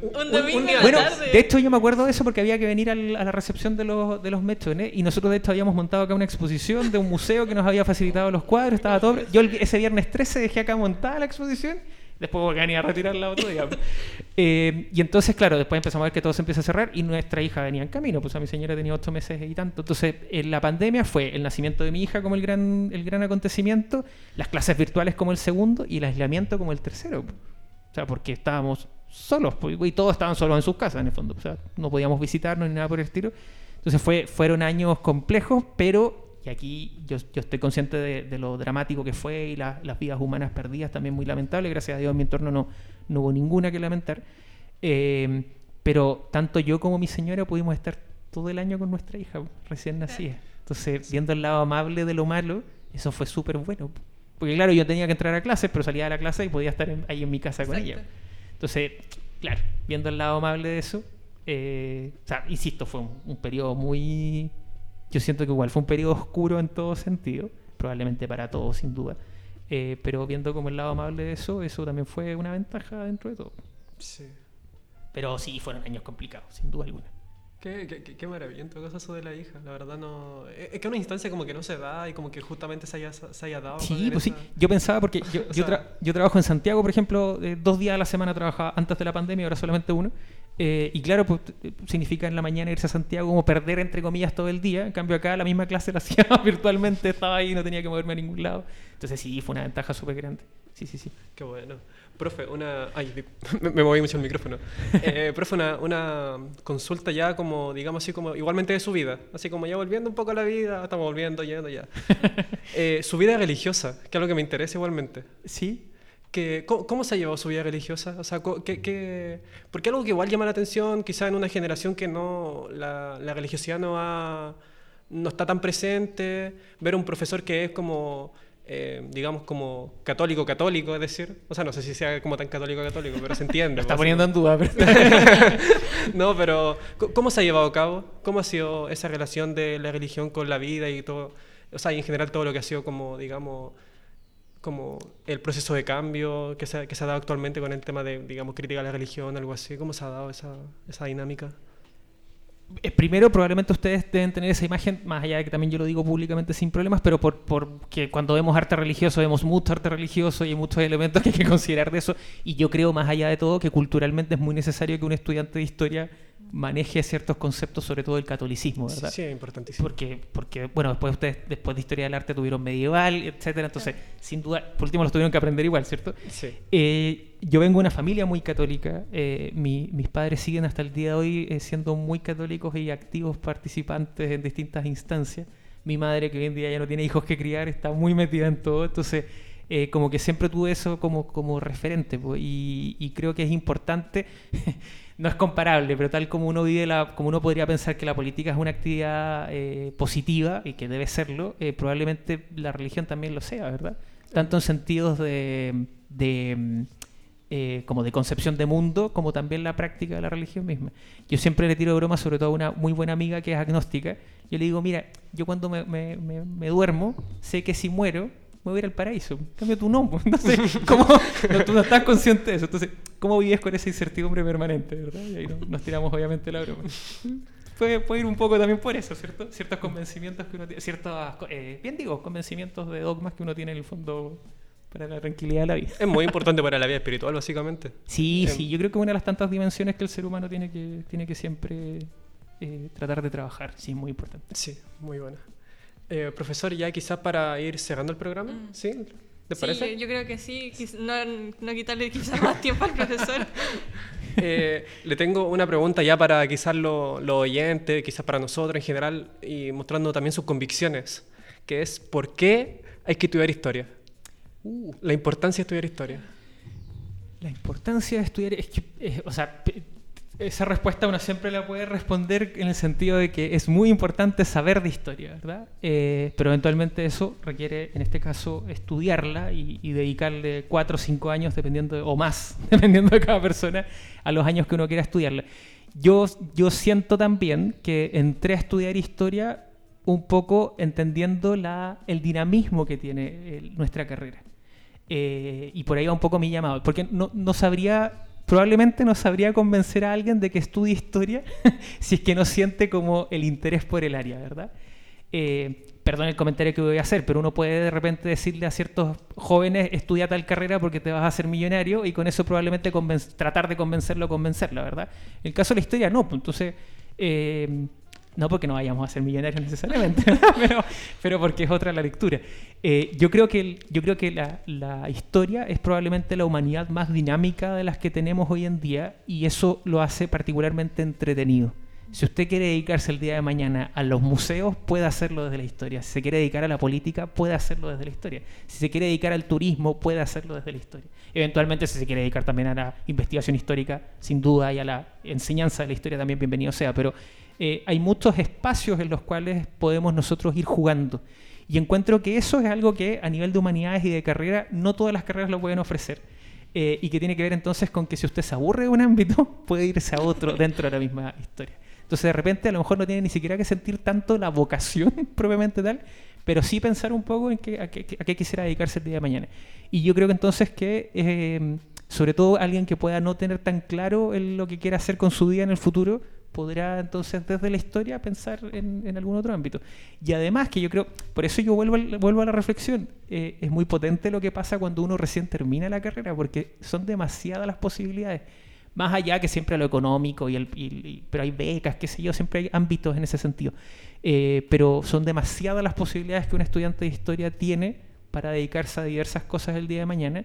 Un domingo un bueno, de hecho yo me acuerdo de eso porque había que venir al, a la recepción de los, de los mechones y nosotros de hecho habíamos montado acá una exposición de un museo que nos había facilitado los cuadros, estaba todo... Yo el, ese viernes 13 dejé acá montada la exposición, después volví a venir a retirarla otro día. eh, y entonces, claro, después empezamos a ver que todo se empieza a cerrar y nuestra hija venía en camino, pues a mi señora tenía ocho meses y tanto. Entonces, en la pandemia fue el nacimiento de mi hija como el gran, el gran acontecimiento, las clases virtuales como el segundo y el aislamiento como el tercero. O sea, porque estábamos solos, y todos estaban solos en sus casas en el fondo, o sea, no podíamos visitarnos ni nada por el estilo. Entonces fue, fueron años complejos, pero, y aquí yo, yo estoy consciente de, de, lo dramático que fue y la, las vidas humanas perdidas, también muy lamentable, gracias a Dios en mi entorno no, no hubo ninguna que lamentar, eh, pero tanto yo como mi señora pudimos estar todo el año con nuestra hija recién nacida. Entonces, viendo el lado amable de lo malo, eso fue súper bueno. Porque claro, yo tenía que entrar a clases, pero salía de la clase y podía estar en, ahí en mi casa Exacto. con ella. Entonces, claro, viendo el lado amable de eso, eh, o sea, insisto, fue un, un, periodo muy... Yo siento que igual fue un periodo oscuro en todo sentido, probablemente para todos, sin duda. Eh, pero viendo como el lado amable de eso, eso también fue una ventaja dentro de todo. Sí. Pero sí, fueron años complicados, sin duda alguna. Qué, qué, qué maravilla en todo caso eso de la hija. La verdad no... Es que una instancia como que no se da y como que justamente se haya, se haya dado. Sí, pues esa... sí. Yo pensaba porque yo, yo, tra yo, trabajo en Santiago, por ejemplo, eh, dos días a la semana trabajaba antes de la pandemia, ahora solamente uno. Eh, y claro, pues significa en la mañana irse a Santiago como perder entre comillas todo el día. En cambio acá la misma clase la hacía virtualmente, estaba ahí, no tenía que moverme a ningún lado. Entonces sí, fue una ventaja súper grande. Sí, sí, sí. Qué bueno. Profe, una... Ay, me, me moví mucho el micrófono. Eh, profe, una, una, consulta ya como, digamos así, como igualmente de su vida. Así como ya volviendo un poco a la vida, estamos volviendo, yendo ya. Eh, su vida religiosa, que es algo que me interesa igualmente. Sí. Que, ¿cómo, ¿Cómo se ha llevado su vida religiosa? O sea, ¿qué, qué, porque algo que igual llama la atención, quizá en una generación que no, la, la religiosidad no ha no está tan presente, ver un profesor que es como, eh, digamos, como católico, católico, es decir, o sea, no sé si sea como tan católico, católico, pero se entiende. Lo está poniendo en duda. Pero... no, pero ¿cómo se ha llevado a cabo? ¿Cómo ha sido esa relación de la religión con la vida y todo? O sea, y en general todo lo que ha sido como, digamos, como el proceso de cambio que se, que se ha dado actualmente con el tema de, digamos, crítica a la religión, algo así. ¿Cómo se ha dado esa, esa dinámica? Eh, primero, probablemente ustedes deben tener esa imagen, más allá de que también yo lo digo públicamente sin problemas, pero por, porque cuando vemos arte religioso vemos mucho arte religioso y hay muchos elementos que hay que considerar de eso. Y yo creo, más allá de todo, que culturalmente es muy necesario que un estudiante de historia maneje ciertos conceptos, sobre todo el catolicismo, ¿verdad? Sí, es importantísimo. Porque, porque, bueno, después ustedes, después de historia del arte, tuvieron medieval, etcétera, entonces, sin duda, por último los tuvieron que aprender igual, ¿cierto? Sí. Eh, yo vengo de una familia muy católica, eh, mi, mis padres siguen hasta el día de hoy eh, siendo muy católicos y activos participantes en distintas instancias. Mi madre, que hoy en día ya no tiene hijos que criar, está muy metida en todo, entonces... como que siempre tuve eso como, como referente y, y creo que es importante no es comparable, pero tal como uno vive la, como uno podría pensar que la política es una actividad eh, positiva y que debe serlo, eh, probablemente la religión también lo sea, ¿verdad? Tanto en sentidos de, mm, eh, como de concepción de mundo, como también la práctica de la religión misma. Yo siempre le tiro broma, sobre todo a una muy buena amiga que es agnóstica. Yo le digo, mira, yo cuando me duermo, sé que si muero, me voy a ir al paraíso. Cambio tu nombre. Entonces, ¿cómo? No, tú no estás consciente de eso. Entonces, ¿cómo vives con esa incertidumbre permanente? ¿verdad? Y ahí nos tiramos obviamente la broma. Puede, puede, ir un poco también por eso, ¿cierto? Ciertos convencimientos que uno tiene, ciertos, eh, bien digo, convencimientos de dogmas que uno tiene en el fondo para la tranquilidad de la vida. Es muy importante para la vida espiritual, básicamente. Sí, eh, sí, yo creo que una de las tantas dimensiones que el ser humano tiene que, tiene que siempre eh, tratar de trabajar, sí, muy importante. Sí, muy buena. Eh, profesor, ya quizás para ir cerrando el programa, mm. ¿sí? ¿Te parece? Yo creo que sí, no, no quitarle quizás más tiempo al profesor. Eh, le tengo una pregunta ya para quizás los lo oyentes, quizás para nosotros en general, y mostrando también sus convicciones, que es ¿por qué hay que estudiar historia? Uh. la importancia de estudiar historia. La importancia de estudiar, es que, eh, o sea, esa respuesta uno siempre la puede responder en el sentido de que es muy importante saber de historia, ¿verdad? Eh, pero eventualmente eso requiere, en este caso, estudiarla y, dedicarle cuatro o cinco años, dependiendo o más, dependiendo de cada persona, a los años que uno quiera estudiarla. Yo, yo siento también que entré a estudiar historia un poco entendiendo el dinamismo que tiene eh, nuestra carrera. Eh, y por ahí va un poco mi llamado, porque no, no sabría probablemente no sabría convencer a alguien de que estudie historia si es que no siente como el interés por el área, ¿verdad? Eh, perdón el comentario que voy a hacer, pero uno puede de repente decirle a ciertos jóvenes, estudia tal carrera porque te vas a hacer millonario y con eso probablemente tratar de convencerlo o convencerla, ¿verdad? En el caso de la historia, no. Pues entonces, eh, no porque no vayamos a ser millonarios necesariamente, pero, pero, porque es otra la lectura. Eh, yo creo que, yo creo que la, la, historia es probablemente la humanidad más dinámica de las que tenemos hoy en día y eso lo hace particularmente entretenido. Si usted quiere dedicarse el día de mañana a los museos, puede hacerlo desde la historia. Si se quiere dedicar a la política, puede hacerlo desde la historia. Si se quiere dedicar al turismo, puede hacerlo desde la historia. Eventualmente, si se quiere dedicar también a la investigación histórica, sin duda, y a la enseñanza de la historia, también bienvenido sea. Pero eh, hay muchos espacios en los cuales podemos nosotros ir jugando. Y encuentro que eso es algo que a nivel de humanidades y de carrera, no todas las carreras lo pueden ofrecer. Eh, y que tiene que ver entonces con que si usted se aburre de un ámbito, puede irse a otro dentro de la misma historia. Entonces de repente a lo mejor no tiene ni siquiera que sentir tanto la vocación propiamente tal, pero sí pensar un poco en qué, a, qué, quisiera dedicarse el día de mañana. Y yo creo que entonces que, eh, sobre todo alguien que pueda no tener tan claro lo que quiere hacer con su día en el futuro, podrá entonces desde la historia pensar en, algún otro ámbito. Y además que yo creo, por eso yo vuelvo, vuelvo a la reflexión, eh, es muy potente lo que pasa cuando uno recién termina la carrera, porque son demasiadas las posibilidades. Más allá que siempre lo económico, y, el, pero hay becas, qué sé yo, siempre hay ámbitos en ese sentido. Eh, pero son demasiadas las posibilidades que un estudiante de historia tiene para dedicarse a diversas cosas el día de mañana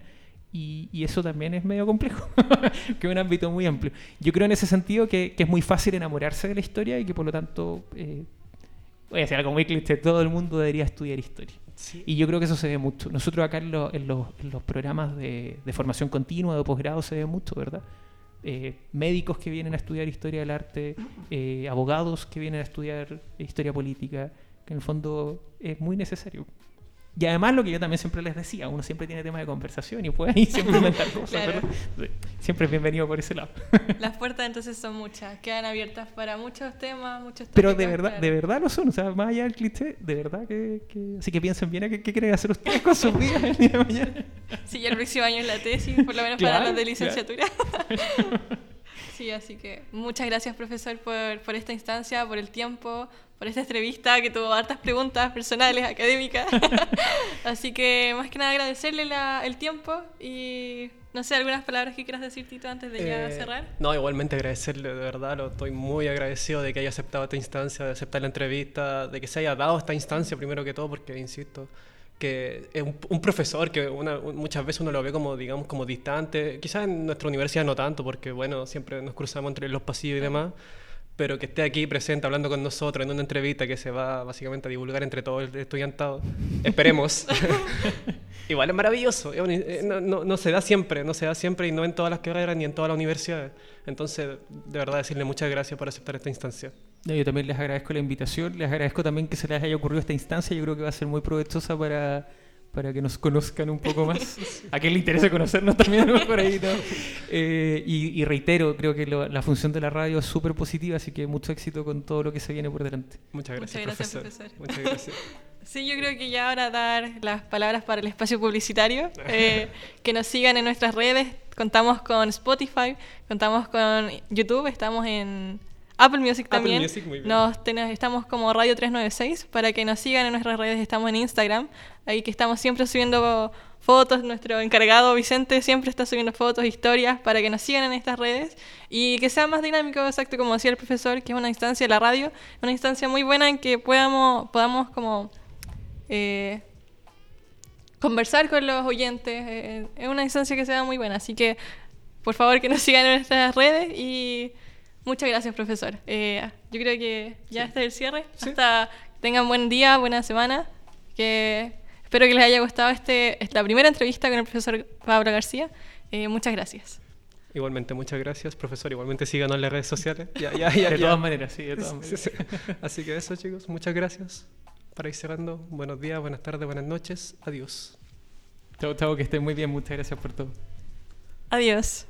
y, eso también es medio complejo, que es un ámbito muy amplio. Yo creo en ese sentido que, es muy fácil enamorarse de la historia y que por lo tanto, eh, voy a decir algo muy cliché, todo el mundo debería estudiar historia. Y yo creo que eso se ve mucho. Nosotros acá en, los, programas de, formación continua, de posgrado, se ve mucho, ¿verdad? Eh, médicos que vienen a estudiar historia del arte, eh, abogados que vienen a estudiar historia política, que en el fondo es muy necesario. Y además lo que yo también siempre les decía, uno siempre tiene temas de conversación y puede ahí siempre inventar cosas. Claro. ¿verdad? Siempre es bienvenido por ese lado. Las puertas entonces son muchas, quedan abiertas para muchos temas, muchos Pero de verdad, claro. de verdad lo son, o sea, más allá del cliché, de verdad que, que- así que piensen bien a qué, qué quieren hacer ustedes con sus vidas el día de mañana. Sí, ya el próximo año es la tesis, por lo menos Claro, para los de licenciatura. sí, así que muchas gracias, profesor, por, por esta instancia, por el tiempo, por esta entrevista que tuvo hartas preguntas personales, académicas. así que más que nada agradecerle la- el tiempo y no sé, algunas palabras que quieras decir, Tito, antes de ya Eh, cerrar. No, igualmente agradecerle, de verdad, lo estoy muy agradecido de que haya aceptado esta instancia, de aceptar la entrevista, de que se haya dado esta instancia primero que todo, porque, insisto, que es un, un profesor que una- un- muchas veces uno lo ve como, digamos, como distante, quizás en nuestra universidad no tanto, porque, bueno, siempre nos cruzamos entre los pasillos y demás, pero que esté aquí presente hablando con nosotros en una entrevista que se va básicamente a divulgar entre todo el estudiantado, esperemos. Igual es maravilloso, eh, no, no- no se da siempre, no se da siempre y no en todas las carreras ni en todas las universidades. Entonces, de verdad, decirle muchas gracias por aceptar esta instancia. Yo también les agradezco la invitación, les agradezco también que se les haya ocurrido esta instancia, yo creo que va a ser muy provechosa para, para que nos conozcan un poco más. A quien le interese conocernos también a lo mejor ahí, ¿no? Eh, y, y reitero, creo que lo- la función de la radio es súper positiva, así que mucho éxito con todo lo que se viene por delante. Muchas Muchas gracias, gracias, profesor. profesor. Muchas gracias. Sí, yo creo que ya ahora dar las palabras para el espacio publicitario, eh, que nos sigan en nuestras redes, contamos con Spotify, contamos con YouTube, estamos en Apple Music Apple también. Music, muy bien. Nos estamos como Radio 396 para que nos sigan en nuestras redes, estamos en Instagram, ahí que estamos siempre subiendo fotos, nuestro encargado Vicente siempre está subiendo fotos, historias para que nos sigan en estas redes y que sea más dinámico, exacto como decía el profesor, que es una instancia, la radio, una instancia muy buena en que podamos, podamos como eh, conversar con los oyentes. eh, es una instancia que se da muy buena, así que por favor que nos sigan en nuestras redes y muchas gracias, profesor. Eh, yo creo que ya este es el cierre. Hasta tengan buen día, buena semana. Que espero que les haya gustado este, esta primera entrevista con el profesor Pablo García. Eh, muchas gracias. Igualmente, muchas gracias, profesor. Igualmente síganos en las redes sociales. Ya, ya, ya, De ya. todas maneras, sí, de todas Sí, maneras. sí. Así que eso, chicos. Muchas gracias. Para ir cerrando, buenos días, buenas tardes, buenas noches. Adiós. Chao, chao, que estén muy bien, muchas gracias por todo. Adiós.